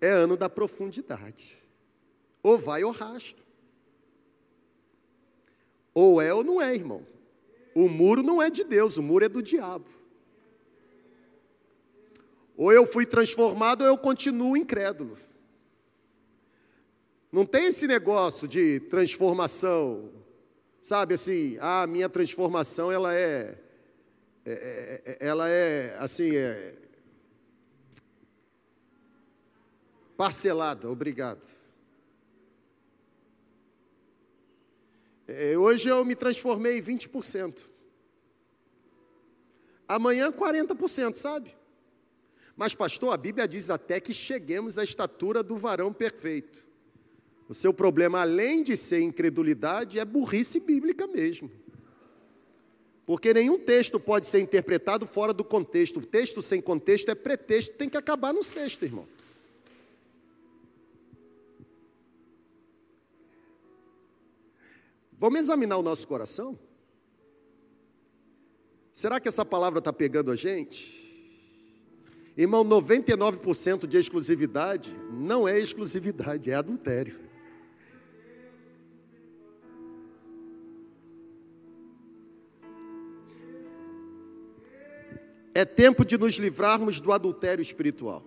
É ano da profundidade. Ou vai ou racha. Ou é ou não é, irmão. O muro não é de Deus, o muro é do diabo. Ou eu fui transformado ou eu continuo incrédulo. Não tem esse negócio de transformação Sabe assim, a minha transformação ela é, é, é, é ela é assim, é parcelada, obrigado. É, hoje eu me transformei em 20%. Amanhã 40%, sabe? Mas, pastor, a Bíblia diz até que cheguemos à estatura do varão perfeito. O seu problema, além de ser incredulidade, é burrice bíblica mesmo. Porque nenhum texto pode ser interpretado fora do contexto. O texto sem contexto é pretexto, tem que acabar no sexto, irmão. Vamos examinar o nosso coração? Será que essa palavra está pegando a gente? Irmão, 99% de exclusividade não é exclusividade, é adultério. É tempo de nos livrarmos do adultério espiritual.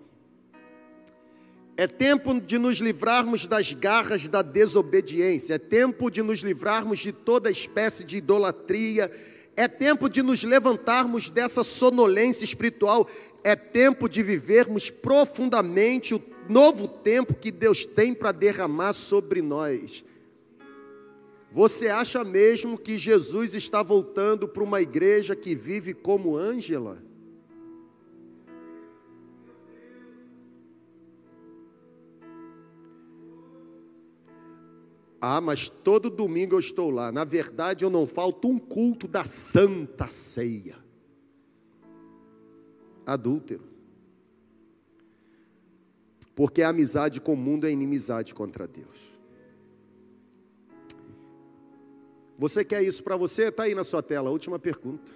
É tempo de nos livrarmos das garras da desobediência. É tempo de nos livrarmos de toda espécie de idolatria. É tempo de nos levantarmos dessa sonolência espiritual. É tempo de vivermos profundamente o novo tempo que Deus tem para derramar sobre nós. Você acha mesmo que Jesus está voltando para uma igreja que vive como Ângela? Ah, mas todo domingo eu estou lá. Na verdade, eu não falto um culto da Santa Ceia. Adúltero. Porque a amizade com o mundo é inimizade contra Deus. Você quer isso para você? Está aí na sua tela, última pergunta.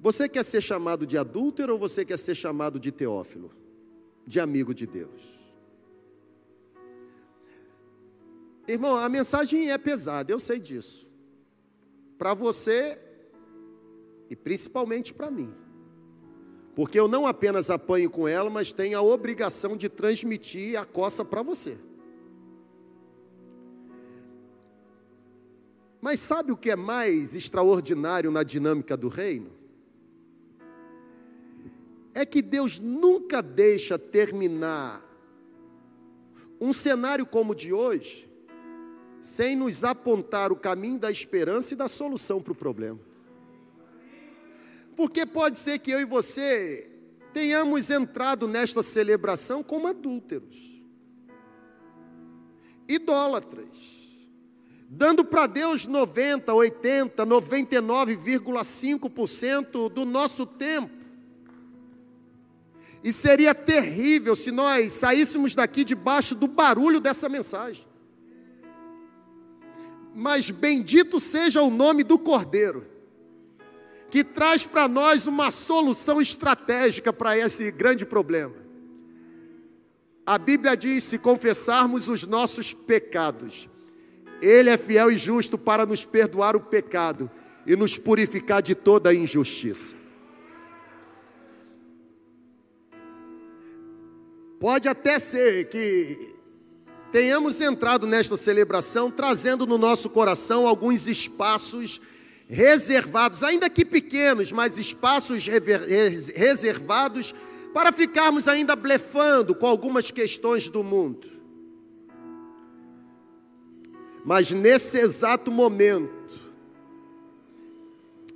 Você quer ser chamado de adúltero ou você quer ser chamado de teófilo? De amigo de Deus? Irmão, a mensagem é pesada, eu sei disso. Para você e principalmente para mim. Porque eu não apenas apanho com ela, mas tenho a obrigação de transmitir a coça para você. Mas sabe o que é mais extraordinário na dinâmica do reino? É que Deus nunca deixa terminar um cenário como o de hoje sem nos apontar o caminho da esperança e da solução para o problema. Porque pode ser que eu e você tenhamos entrado nesta celebração como adúlteros, idólatras, dando para Deus 90, 80, 99,5% do nosso tempo. E seria terrível se nós saíssemos daqui debaixo do barulho dessa mensagem mas bendito seja o nome do Cordeiro, que traz para nós uma solução estratégica para esse grande problema. A Bíblia diz: se confessarmos os nossos pecados, Ele é fiel e justo para nos perdoar o pecado e nos purificar de toda a injustiça. Pode até ser que tenhamos entrado nesta celebração trazendo no nosso coração alguns espaços reservados, ainda que pequenos, mas espaços reservados para ficarmos ainda blefando com algumas questões do mundo. Mas nesse exato momento,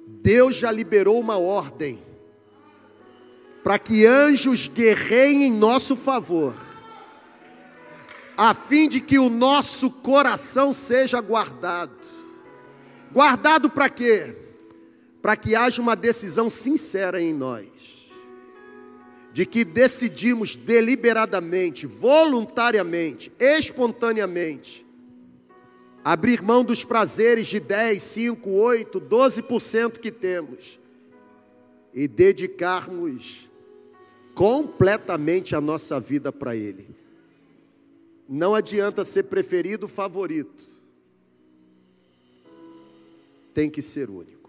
Deus já liberou uma ordem para que anjos guerreiem em nosso favor a fim de que o nosso coração seja guardado. Guardado para quê? Para que haja uma decisão sincera em nós, de que decidimos deliberadamente, voluntariamente, espontaneamente, abrir mão dos prazeres de 10, 5, 8, 12% que temos e dedicarmos completamente a nossa vida para Ele. Não adianta ser preferido favorito. Tem que ser único.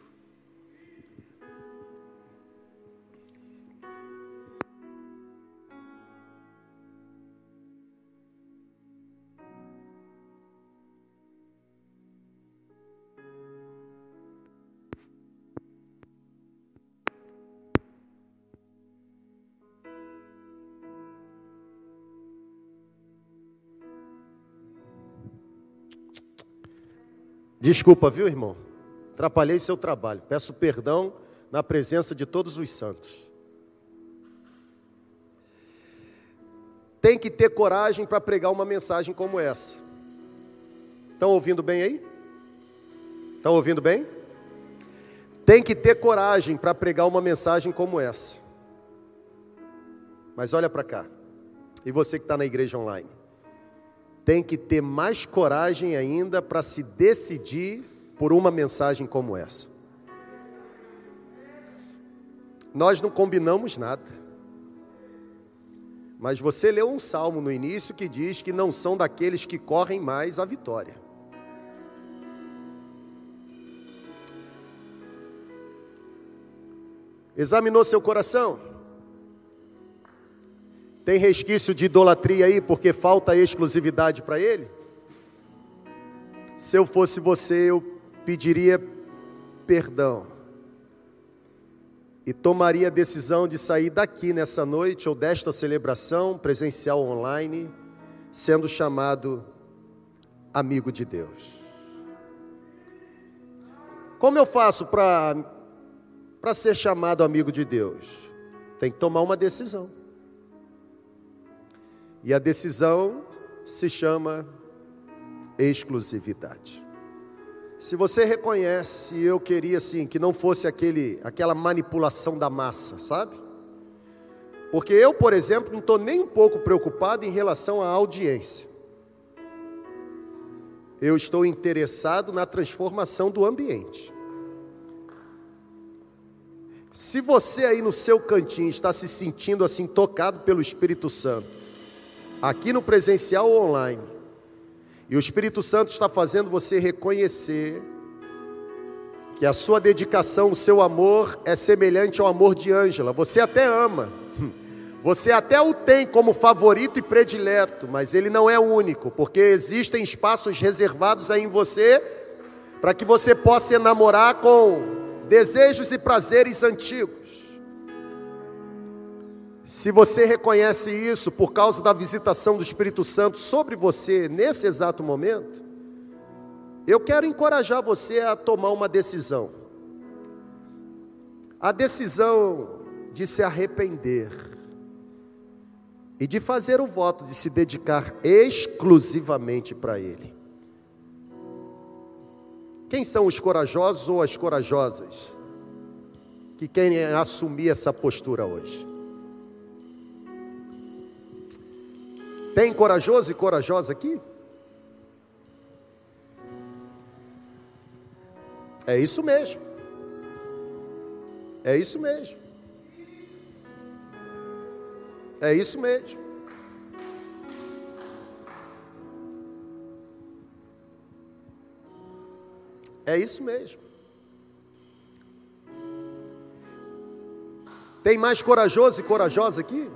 Desculpa, viu, irmão? Atrapalhei seu trabalho. Peço perdão na presença de todos os santos. Tem que ter coragem para pregar uma mensagem como essa. Estão ouvindo bem aí? Estão ouvindo bem? Tem que ter coragem para pregar uma mensagem como essa. Mas olha para cá. E você que está na igreja online tem que ter mais coragem ainda para se decidir por uma mensagem como essa. Nós não combinamos nada. Mas você leu um salmo no início que diz que não são daqueles que correm mais a vitória. Examinou seu coração? Tem resquício de idolatria aí porque falta exclusividade para ele? Se eu fosse você, eu pediria perdão e tomaria a decisão de sair daqui nessa noite ou desta celebração presencial online, sendo chamado amigo de Deus. Como eu faço para ser chamado amigo de Deus? Tem que tomar uma decisão. E a decisão se chama exclusividade. Se você reconhece, eu queria assim que não fosse aquele, aquela manipulação da massa, sabe? Porque eu, por exemplo, não estou nem um pouco preocupado em relação à audiência. Eu estou interessado na transformação do ambiente. Se você aí no seu cantinho está se sentindo assim tocado pelo Espírito Santo, aqui no presencial ou online, e o Espírito Santo está fazendo você reconhecer que a sua dedicação, o seu amor é semelhante ao amor de Ângela. Você até ama, você até o tem como favorito e predileto, mas ele não é o único, porque existem espaços reservados aí em você para que você possa enamorar com desejos e prazeres antigos. Se você reconhece isso por causa da visitação do Espírito Santo sobre você nesse exato momento, eu quero encorajar você a tomar uma decisão. A decisão de se arrepender e de fazer o voto de se dedicar exclusivamente para Ele. Quem são os corajosos ou as corajosas que querem assumir essa postura hoje? Tem corajoso e corajosa aqui? É isso mesmo. É isso mesmo. É isso mesmo. É isso mesmo. Tem mais corajoso e corajosa aqui?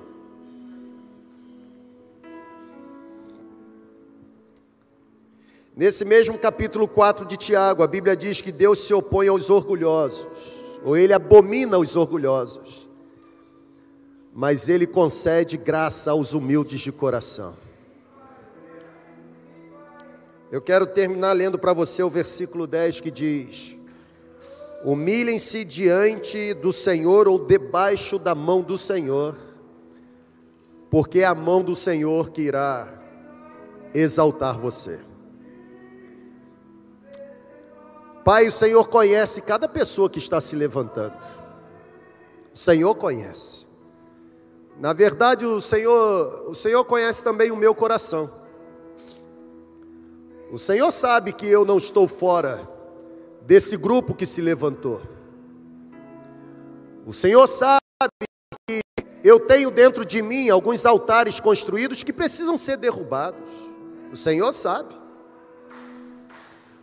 Nesse mesmo capítulo 4 de Tiago, a Bíblia diz que Deus se opõe aos orgulhosos, ou ele abomina os orgulhosos, mas ele concede graça aos humildes de coração. Eu quero terminar lendo para você o versículo 10 que diz: Humilhem-se diante do Senhor ou debaixo da mão do Senhor, porque é a mão do Senhor que irá exaltar você. Pai, o Senhor conhece cada pessoa que está se levantando. O Senhor conhece. Na verdade, o Senhor, o Senhor conhece também o meu coração. O Senhor sabe que eu não estou fora desse grupo que se levantou. O Senhor sabe que eu tenho dentro de mim alguns altares construídos que precisam ser derrubados. O Senhor sabe.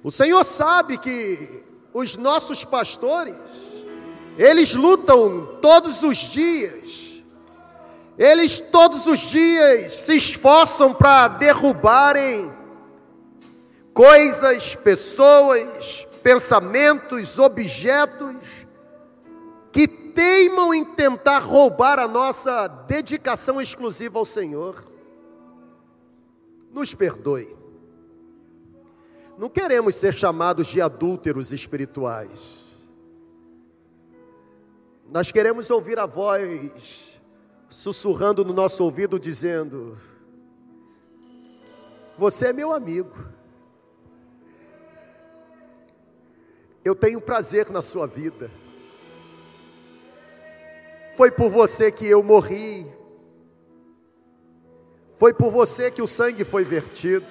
O Senhor sabe que os nossos pastores, eles lutam todos os dias, eles todos os dias se esforçam para derrubarem coisas, pessoas, pensamentos, objetos que teimam em tentar roubar a nossa dedicação exclusiva ao Senhor. Nos perdoe. Não queremos ser chamados de adúlteros espirituais. Nós queremos ouvir a voz sussurrando no nosso ouvido, dizendo: Você é meu amigo. Eu tenho prazer na sua vida. Foi por você que eu morri. Foi por você que o sangue foi vertido.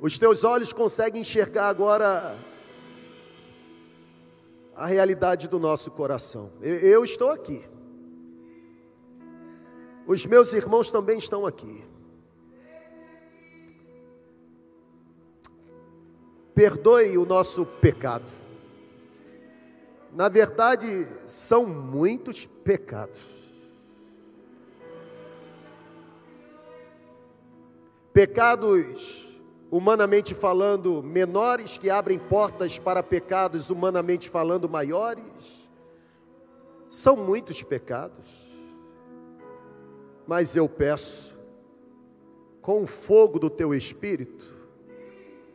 Os teus olhos conseguem enxergar agora a realidade do nosso coração. Eu, eu estou aqui. Os meus irmãos também estão aqui. Perdoe o nosso pecado. Na verdade, são muitos pecados. Pecados humanamente falando, menores que abrem portas para pecados, humanamente falando, maiores. São muitos pecados. Mas eu peço, com o fogo do teu espírito,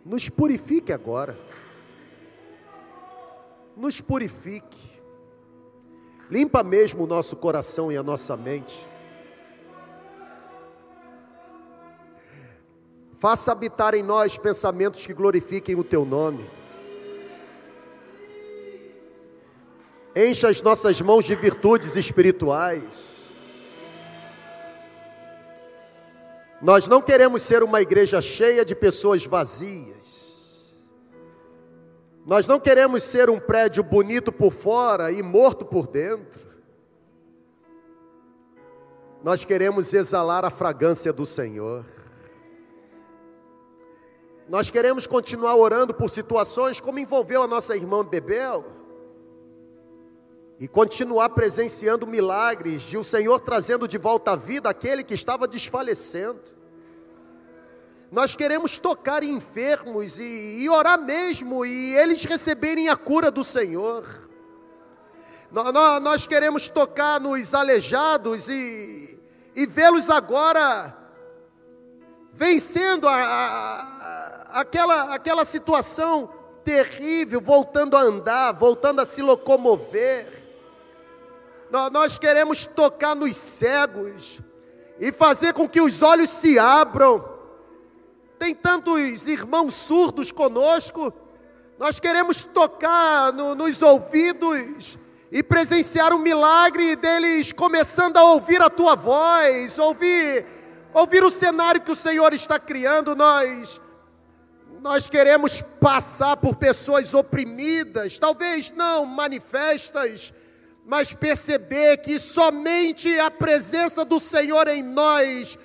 nos purifique agora. Nos purifique. Limpa mesmo o nosso coração e a nossa mente. Faça habitar em nós pensamentos que glorifiquem o teu nome. Encha as nossas mãos de virtudes espirituais. Nós não queremos ser uma igreja cheia de pessoas vazias. Nós não queremos ser um prédio bonito por fora e morto por dentro. Nós queremos exalar a fragrância do Senhor. Nós queremos continuar orando por situações como envolveu a nossa irmã Bebel. E continuar presenciando milagres de o Senhor trazendo de volta à vida aquele que estava desfalecendo. Nós queremos tocar em enfermos e, e orar mesmo, e eles receberem a cura do Senhor. Nós, nós queremos tocar nos aleijados e, e vê-los agora vencendo a, a, aquela, aquela situação terrível, voltando a andar, voltando a se locomover. Nós, queremos tocar nos cegos e fazer com que os olhos se abram. Tem tantos irmãos surdos conosco, nós queremos tocar no, nos ouvidos e presenciar o milagre deles começando a ouvir a tua voz, ouvir ouvir o cenário que o Senhor está criando, nós nós queremos passar por pessoas oprimidas, talvez não manifestas, mas perceber que somente a presença do Senhor em nós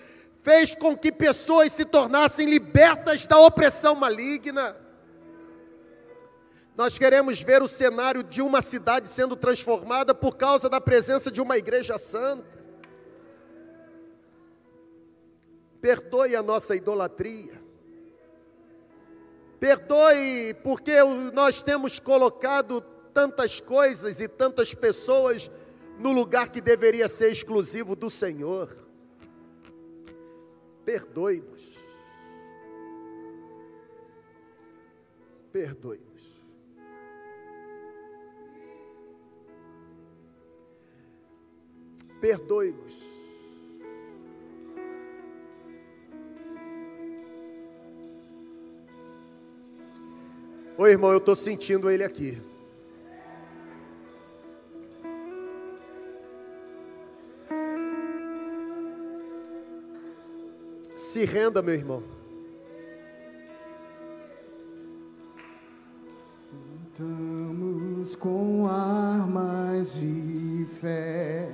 fez com que pessoas se tornassem libertas da opressão maligna. Nós queremos ver o cenário de uma cidade sendo transformada por causa da presença de uma igreja santa. Perdoe a nossa idolatria. Perdoe porque nós temos colocado tantas coisas e tantas pessoas no lugar que deveria ser exclusivo do Senhor. Perdoe-nos. Perdoe-nos. Perdoe-nos. Oi, irmão, eu estou sentindo ele aqui. Se renda, meu irmão. Estamos com armas de fé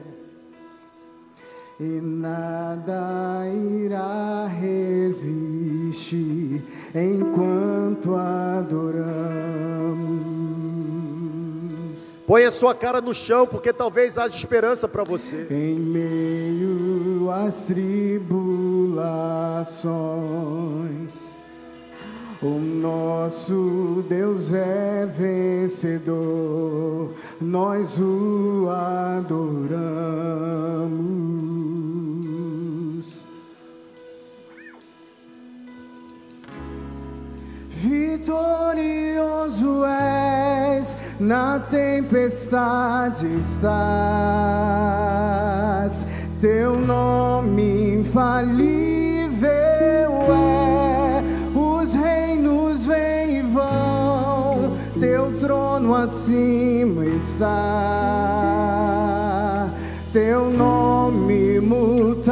e nada irá resistir enquanto adoramos. Põe a sua cara no chão, porque talvez haja esperança para você. Em meio às tribulações, o nosso Deus é vencedor, nós o adoramos. Vitorioso és, na tempestade estás, teu nome infalível é, os reinos vêm e vão, teu trono acima está, teu nome mutável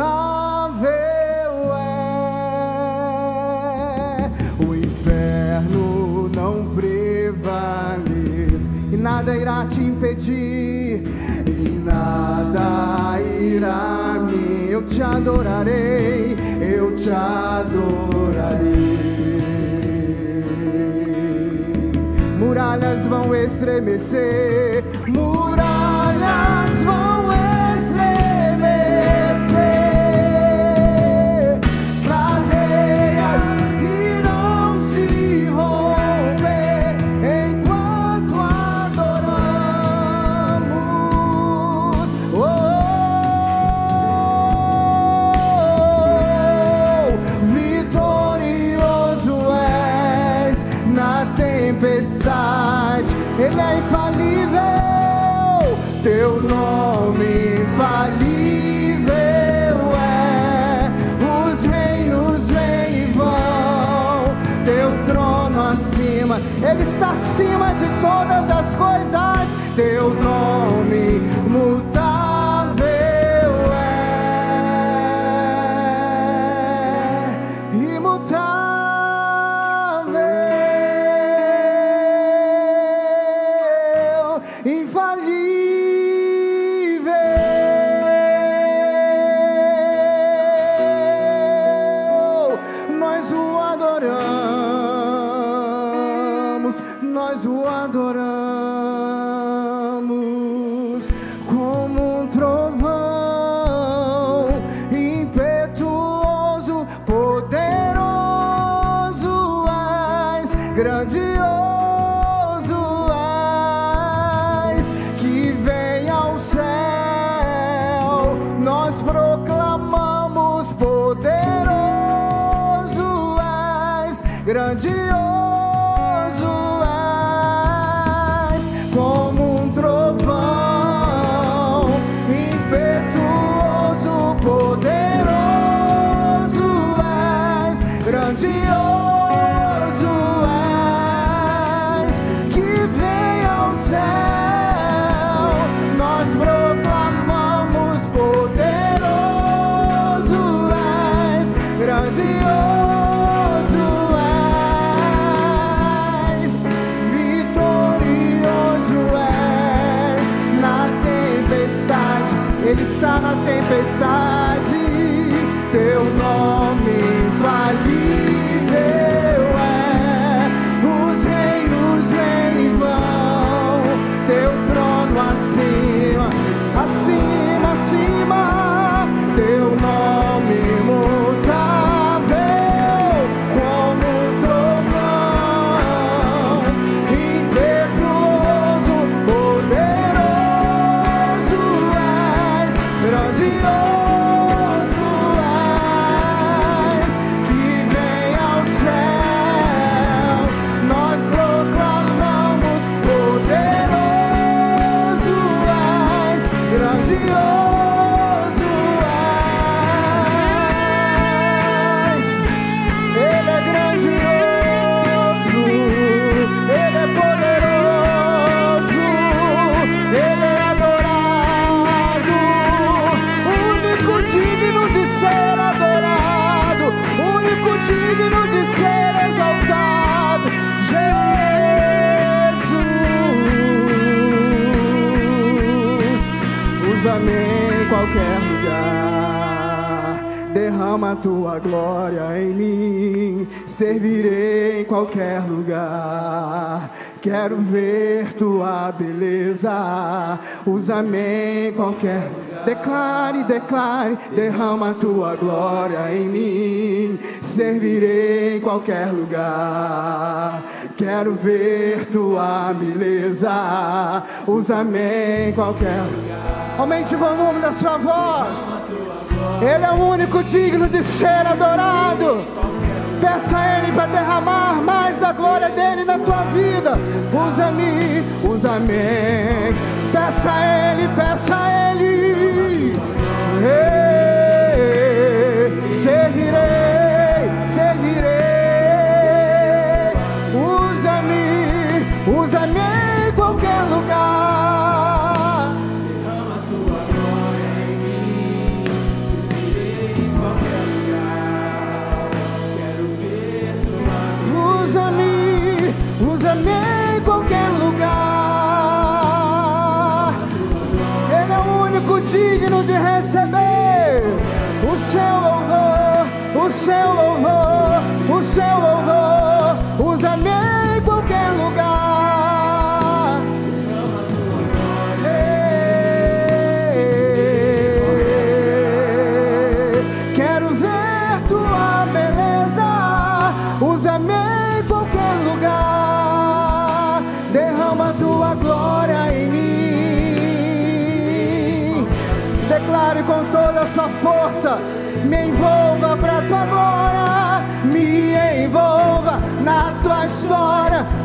nada irá me. Eu te adorarei, eu te adorarei. Muralhas vão estremecer, muralhas teu tua glória em mim, servirei em qualquer lugar. Quero ver tua beleza, usa-me em qualquer lugar. Declare, declare, derrama tua glória em mim, servirei em qualquer lugar. Quero ver tua beleza, usa-me em qualquer lugar. Aumente o volume da sua voz. Ele é o único digno de ser adorado. Peça a Ele para derramar mais da glória dele na tua vida. Usa-me, usa-me. Peça a Ele, peça a Ele.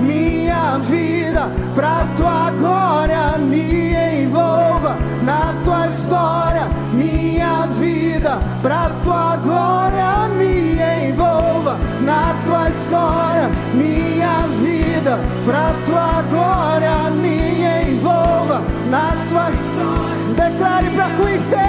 minha vida pra tua glória, me envolva na tua história, minha vida pra tua glória, me envolva na tua história, minha vida pra tua glória, me envolva na tua história. Declare pra conhecer.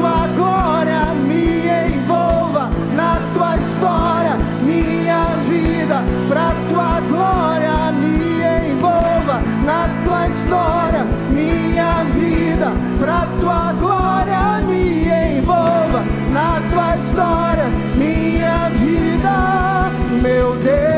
Tua glória me envolva na tua história, minha vida, pra tua glória me envolva na tua história, minha vida, pra tua glória me envolva na tua história, minha vida, meu Deus,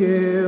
que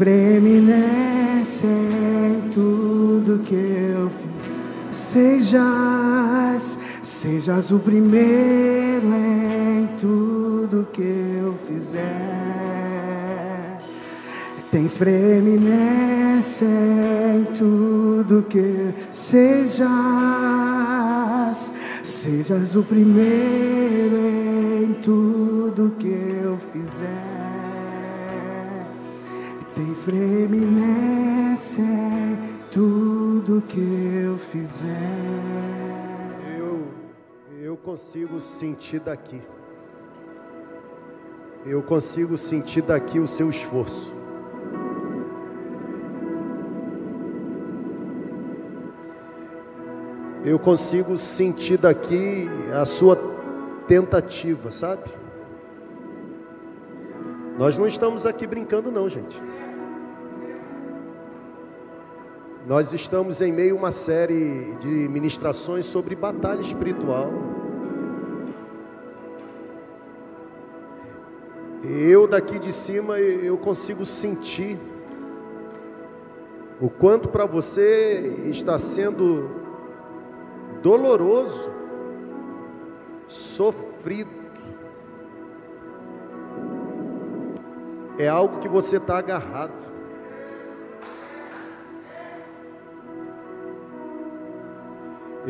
preeminência em tudo que eu fizer. Sejas, sejas o primeiro em tudo que eu fizer. Tens preeminência em tudo que sejas, sejas o primeiro em tudo que eu fizer. Em tudo que eu fizer. Eu, eu consigo sentir daqui. Eu consigo sentir daqui o seu esforço. Eu consigo sentir daqui a sua tentativa, sabe? Nós não estamos aqui brincando, não, gente. Nós estamos em meio a uma série de ministrações sobre batalha espiritual. Eu daqui de cima eu consigo sentir o quanto para você está sendo doloroso, sofrido. É algo que você está agarrado.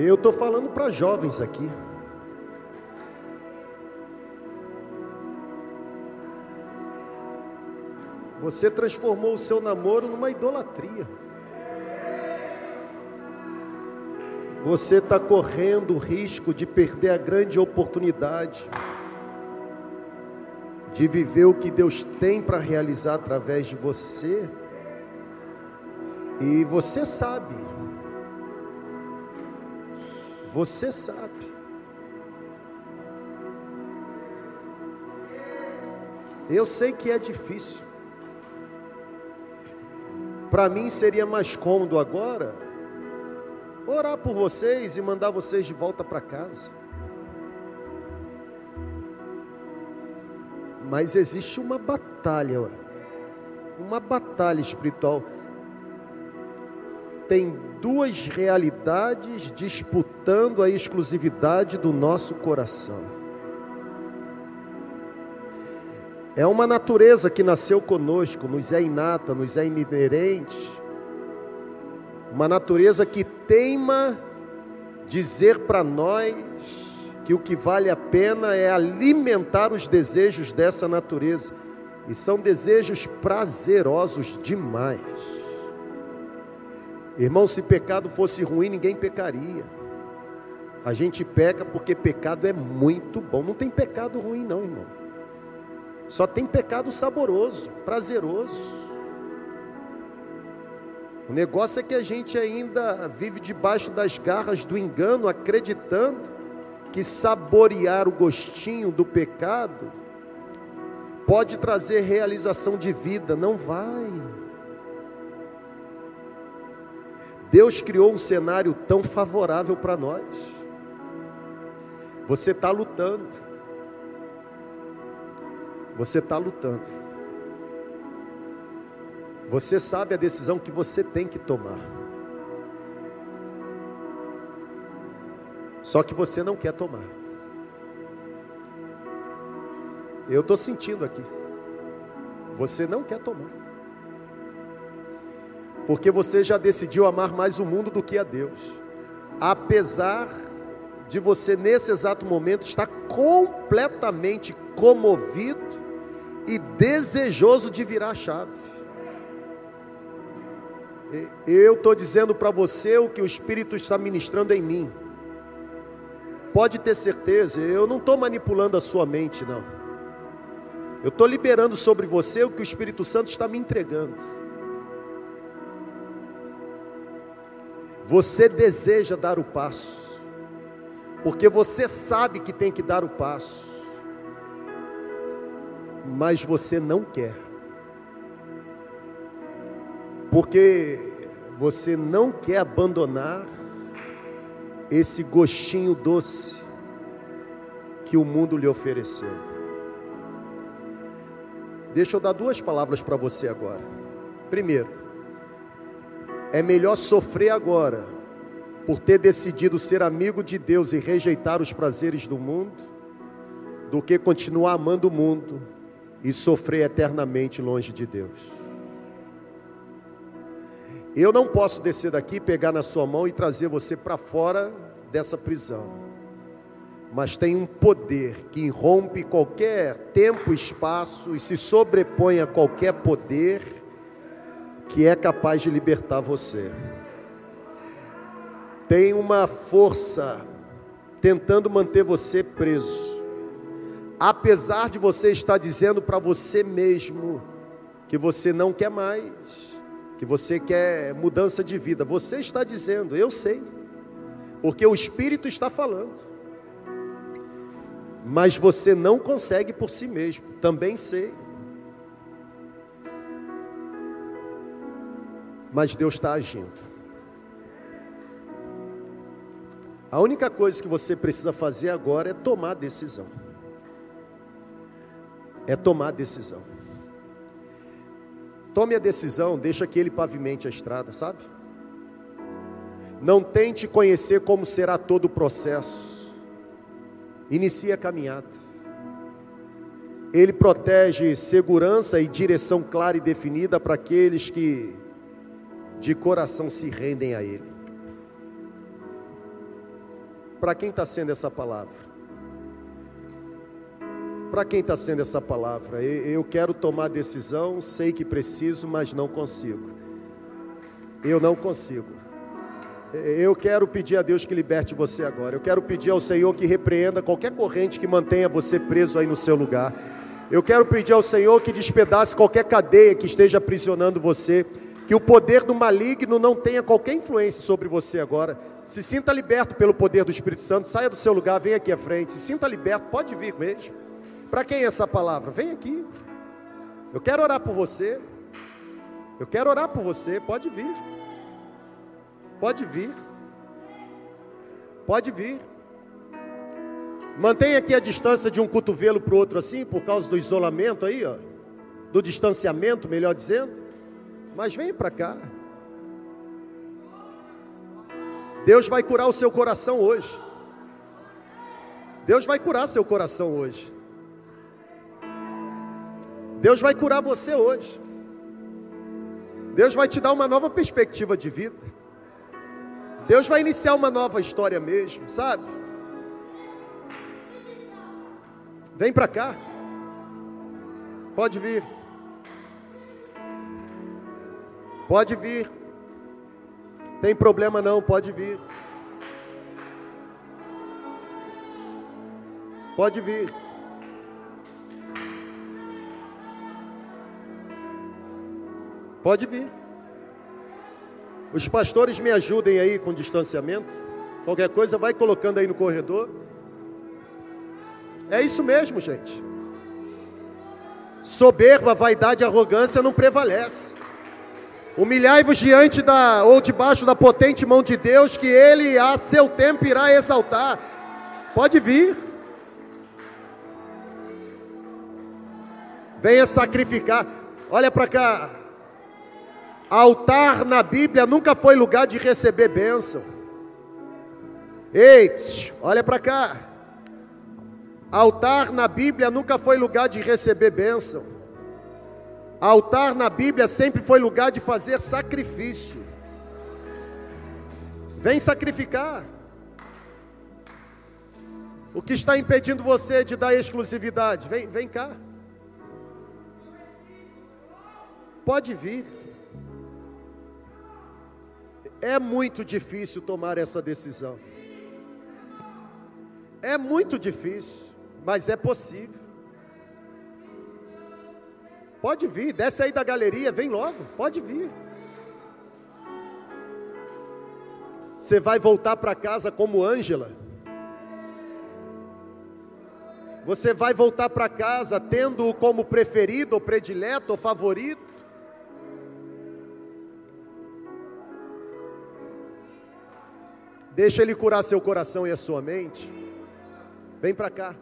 Eu estou falando para jovens aqui. Você transformou o seu namoro numa idolatria. Você está correndo o risco de perder a grande oportunidade de viver o que Deus tem para realizar através de você. E você sabe. Você sabe. Eu sei que é difícil. Para mim seria mais cômodo agora orar por vocês e mandar vocês de volta para casa. Mas existe uma batalha, uma batalha espiritual. Tem duas realidades disputando a exclusividade do nosso coração. É uma natureza que nasceu conosco, nos é inata, nos é inerente. Uma natureza que teima dizer para nós que o que vale a pena é alimentar os desejos dessa natureza. E são desejos prazerosos demais. Irmão, se pecado fosse ruim, ninguém pecaria. A gente peca porque pecado é muito bom. Não tem pecado ruim, não, irmão. Só tem pecado saboroso, prazeroso. O negócio é que a gente ainda vive debaixo das garras do engano, acreditando que saborear o gostinho do pecado pode trazer realização de vida. Não vai. Deus criou um cenário tão favorável para nós. Você está lutando. Você está lutando. Você sabe a decisão que você tem que tomar. Só que você não quer tomar. Eu estou sentindo aqui. Você não quer tomar. Porque você já decidiu amar mais o mundo do que a Deus. Apesar de você, nesse exato momento, estar completamente comovido e desejoso de virar a chave. Eu estou dizendo para você o que o Espírito está ministrando em mim. Pode ter certeza, eu não estou manipulando a sua mente, não. Eu estou liberando sobre você o que o Espírito Santo está me entregando. Você deseja dar o passo, porque você sabe que tem que dar o passo, mas você não quer, porque você não quer abandonar esse gostinho doce que o mundo lhe ofereceu. Deixa eu dar duas palavras para você agora. Primeiro, é melhor sofrer agora por ter decidido ser amigo de Deus e rejeitar os prazeres do mundo, do que continuar amando o mundo e sofrer eternamente longe de Deus. Eu não posso descer daqui, pegar na sua mão e trazer você para fora dessa prisão. Mas tem um poder que irrompe qualquer tempo, espaço e se sobrepõe a qualquer poder que é capaz de libertar você. Tem uma força tentando manter você preso. Apesar de você estar dizendo para você mesmo que você não quer mais, que você quer mudança de vida, você está dizendo, eu sei, porque o Espírito está falando. Mas você não consegue por si mesmo, também sei. Mas Deus está agindo. A única coisa que você precisa fazer agora é tomar decisão. É tomar decisão. Tome a decisão, deixa que ele pavimente a estrada, sabe? Não tente conhecer como será todo o processo. Inicie a caminhada. Ele protege segurança e direção clara e definida para aqueles que de coração se rendem a Ele. Para quem está sendo essa palavra? Para quem está sendo essa palavra? Eu quero tomar decisão, sei que preciso, mas não consigo. Eu não consigo. Eu quero pedir a Deus que liberte você agora. Eu quero pedir ao Senhor que repreenda qualquer corrente que mantenha você preso aí no seu lugar. Eu quero pedir ao Senhor que despedace qualquer cadeia que esteja aprisionando você que o poder do maligno não tenha qualquer influência sobre você agora. Se sinta liberto pelo poder do Espírito Santo, saia do seu lugar, venha aqui à frente. Se sinta liberto, pode vir mesmo. Para quem é essa palavra? Vem aqui. Eu quero orar por você. Eu quero orar por você, pode vir. Pode vir. Pode vir. Mantenha aqui a distância de um cotovelo para o outro assim, por causa do isolamento aí, ó. Do distanciamento, melhor dizendo. Mas vem para cá. Deus vai curar o seu coração hoje. Deus vai curar seu coração hoje. Deus vai curar você hoje. Deus vai te dar uma nova perspectiva de vida. Deus vai iniciar uma nova história mesmo, sabe? Vem para cá. Pode vir. Pode vir. Tem problema não, pode vir. Pode vir. Pode vir. Os pastores me ajudem aí com distanciamento. Qualquer coisa, vai colocando aí no corredor. É isso mesmo, gente. Soberba, vaidade e arrogância não prevalece. Humilhai-vos diante da ou debaixo da potente mão de Deus, que ele a seu tempo irá exaltar. Pode vir. Venha sacrificar. Olha para cá. Altar na Bíblia nunca foi lugar de receber bênção. Ei, olha para cá. Altar na Bíblia nunca foi lugar de receber bênção. Altar na Bíblia sempre foi lugar de fazer sacrifício. Vem sacrificar. O que está impedindo você de dar exclusividade? Vem, vem cá. Pode vir. É muito difícil tomar essa decisão. É muito difícil, mas é possível. Pode vir, desce aí da galeria, vem logo, pode vir. Você vai voltar para casa como Ângela. Você vai voltar para casa tendo-o como preferido, ou predileto, ou favorito. Deixa Ele curar seu coração e a sua mente. Vem para cá.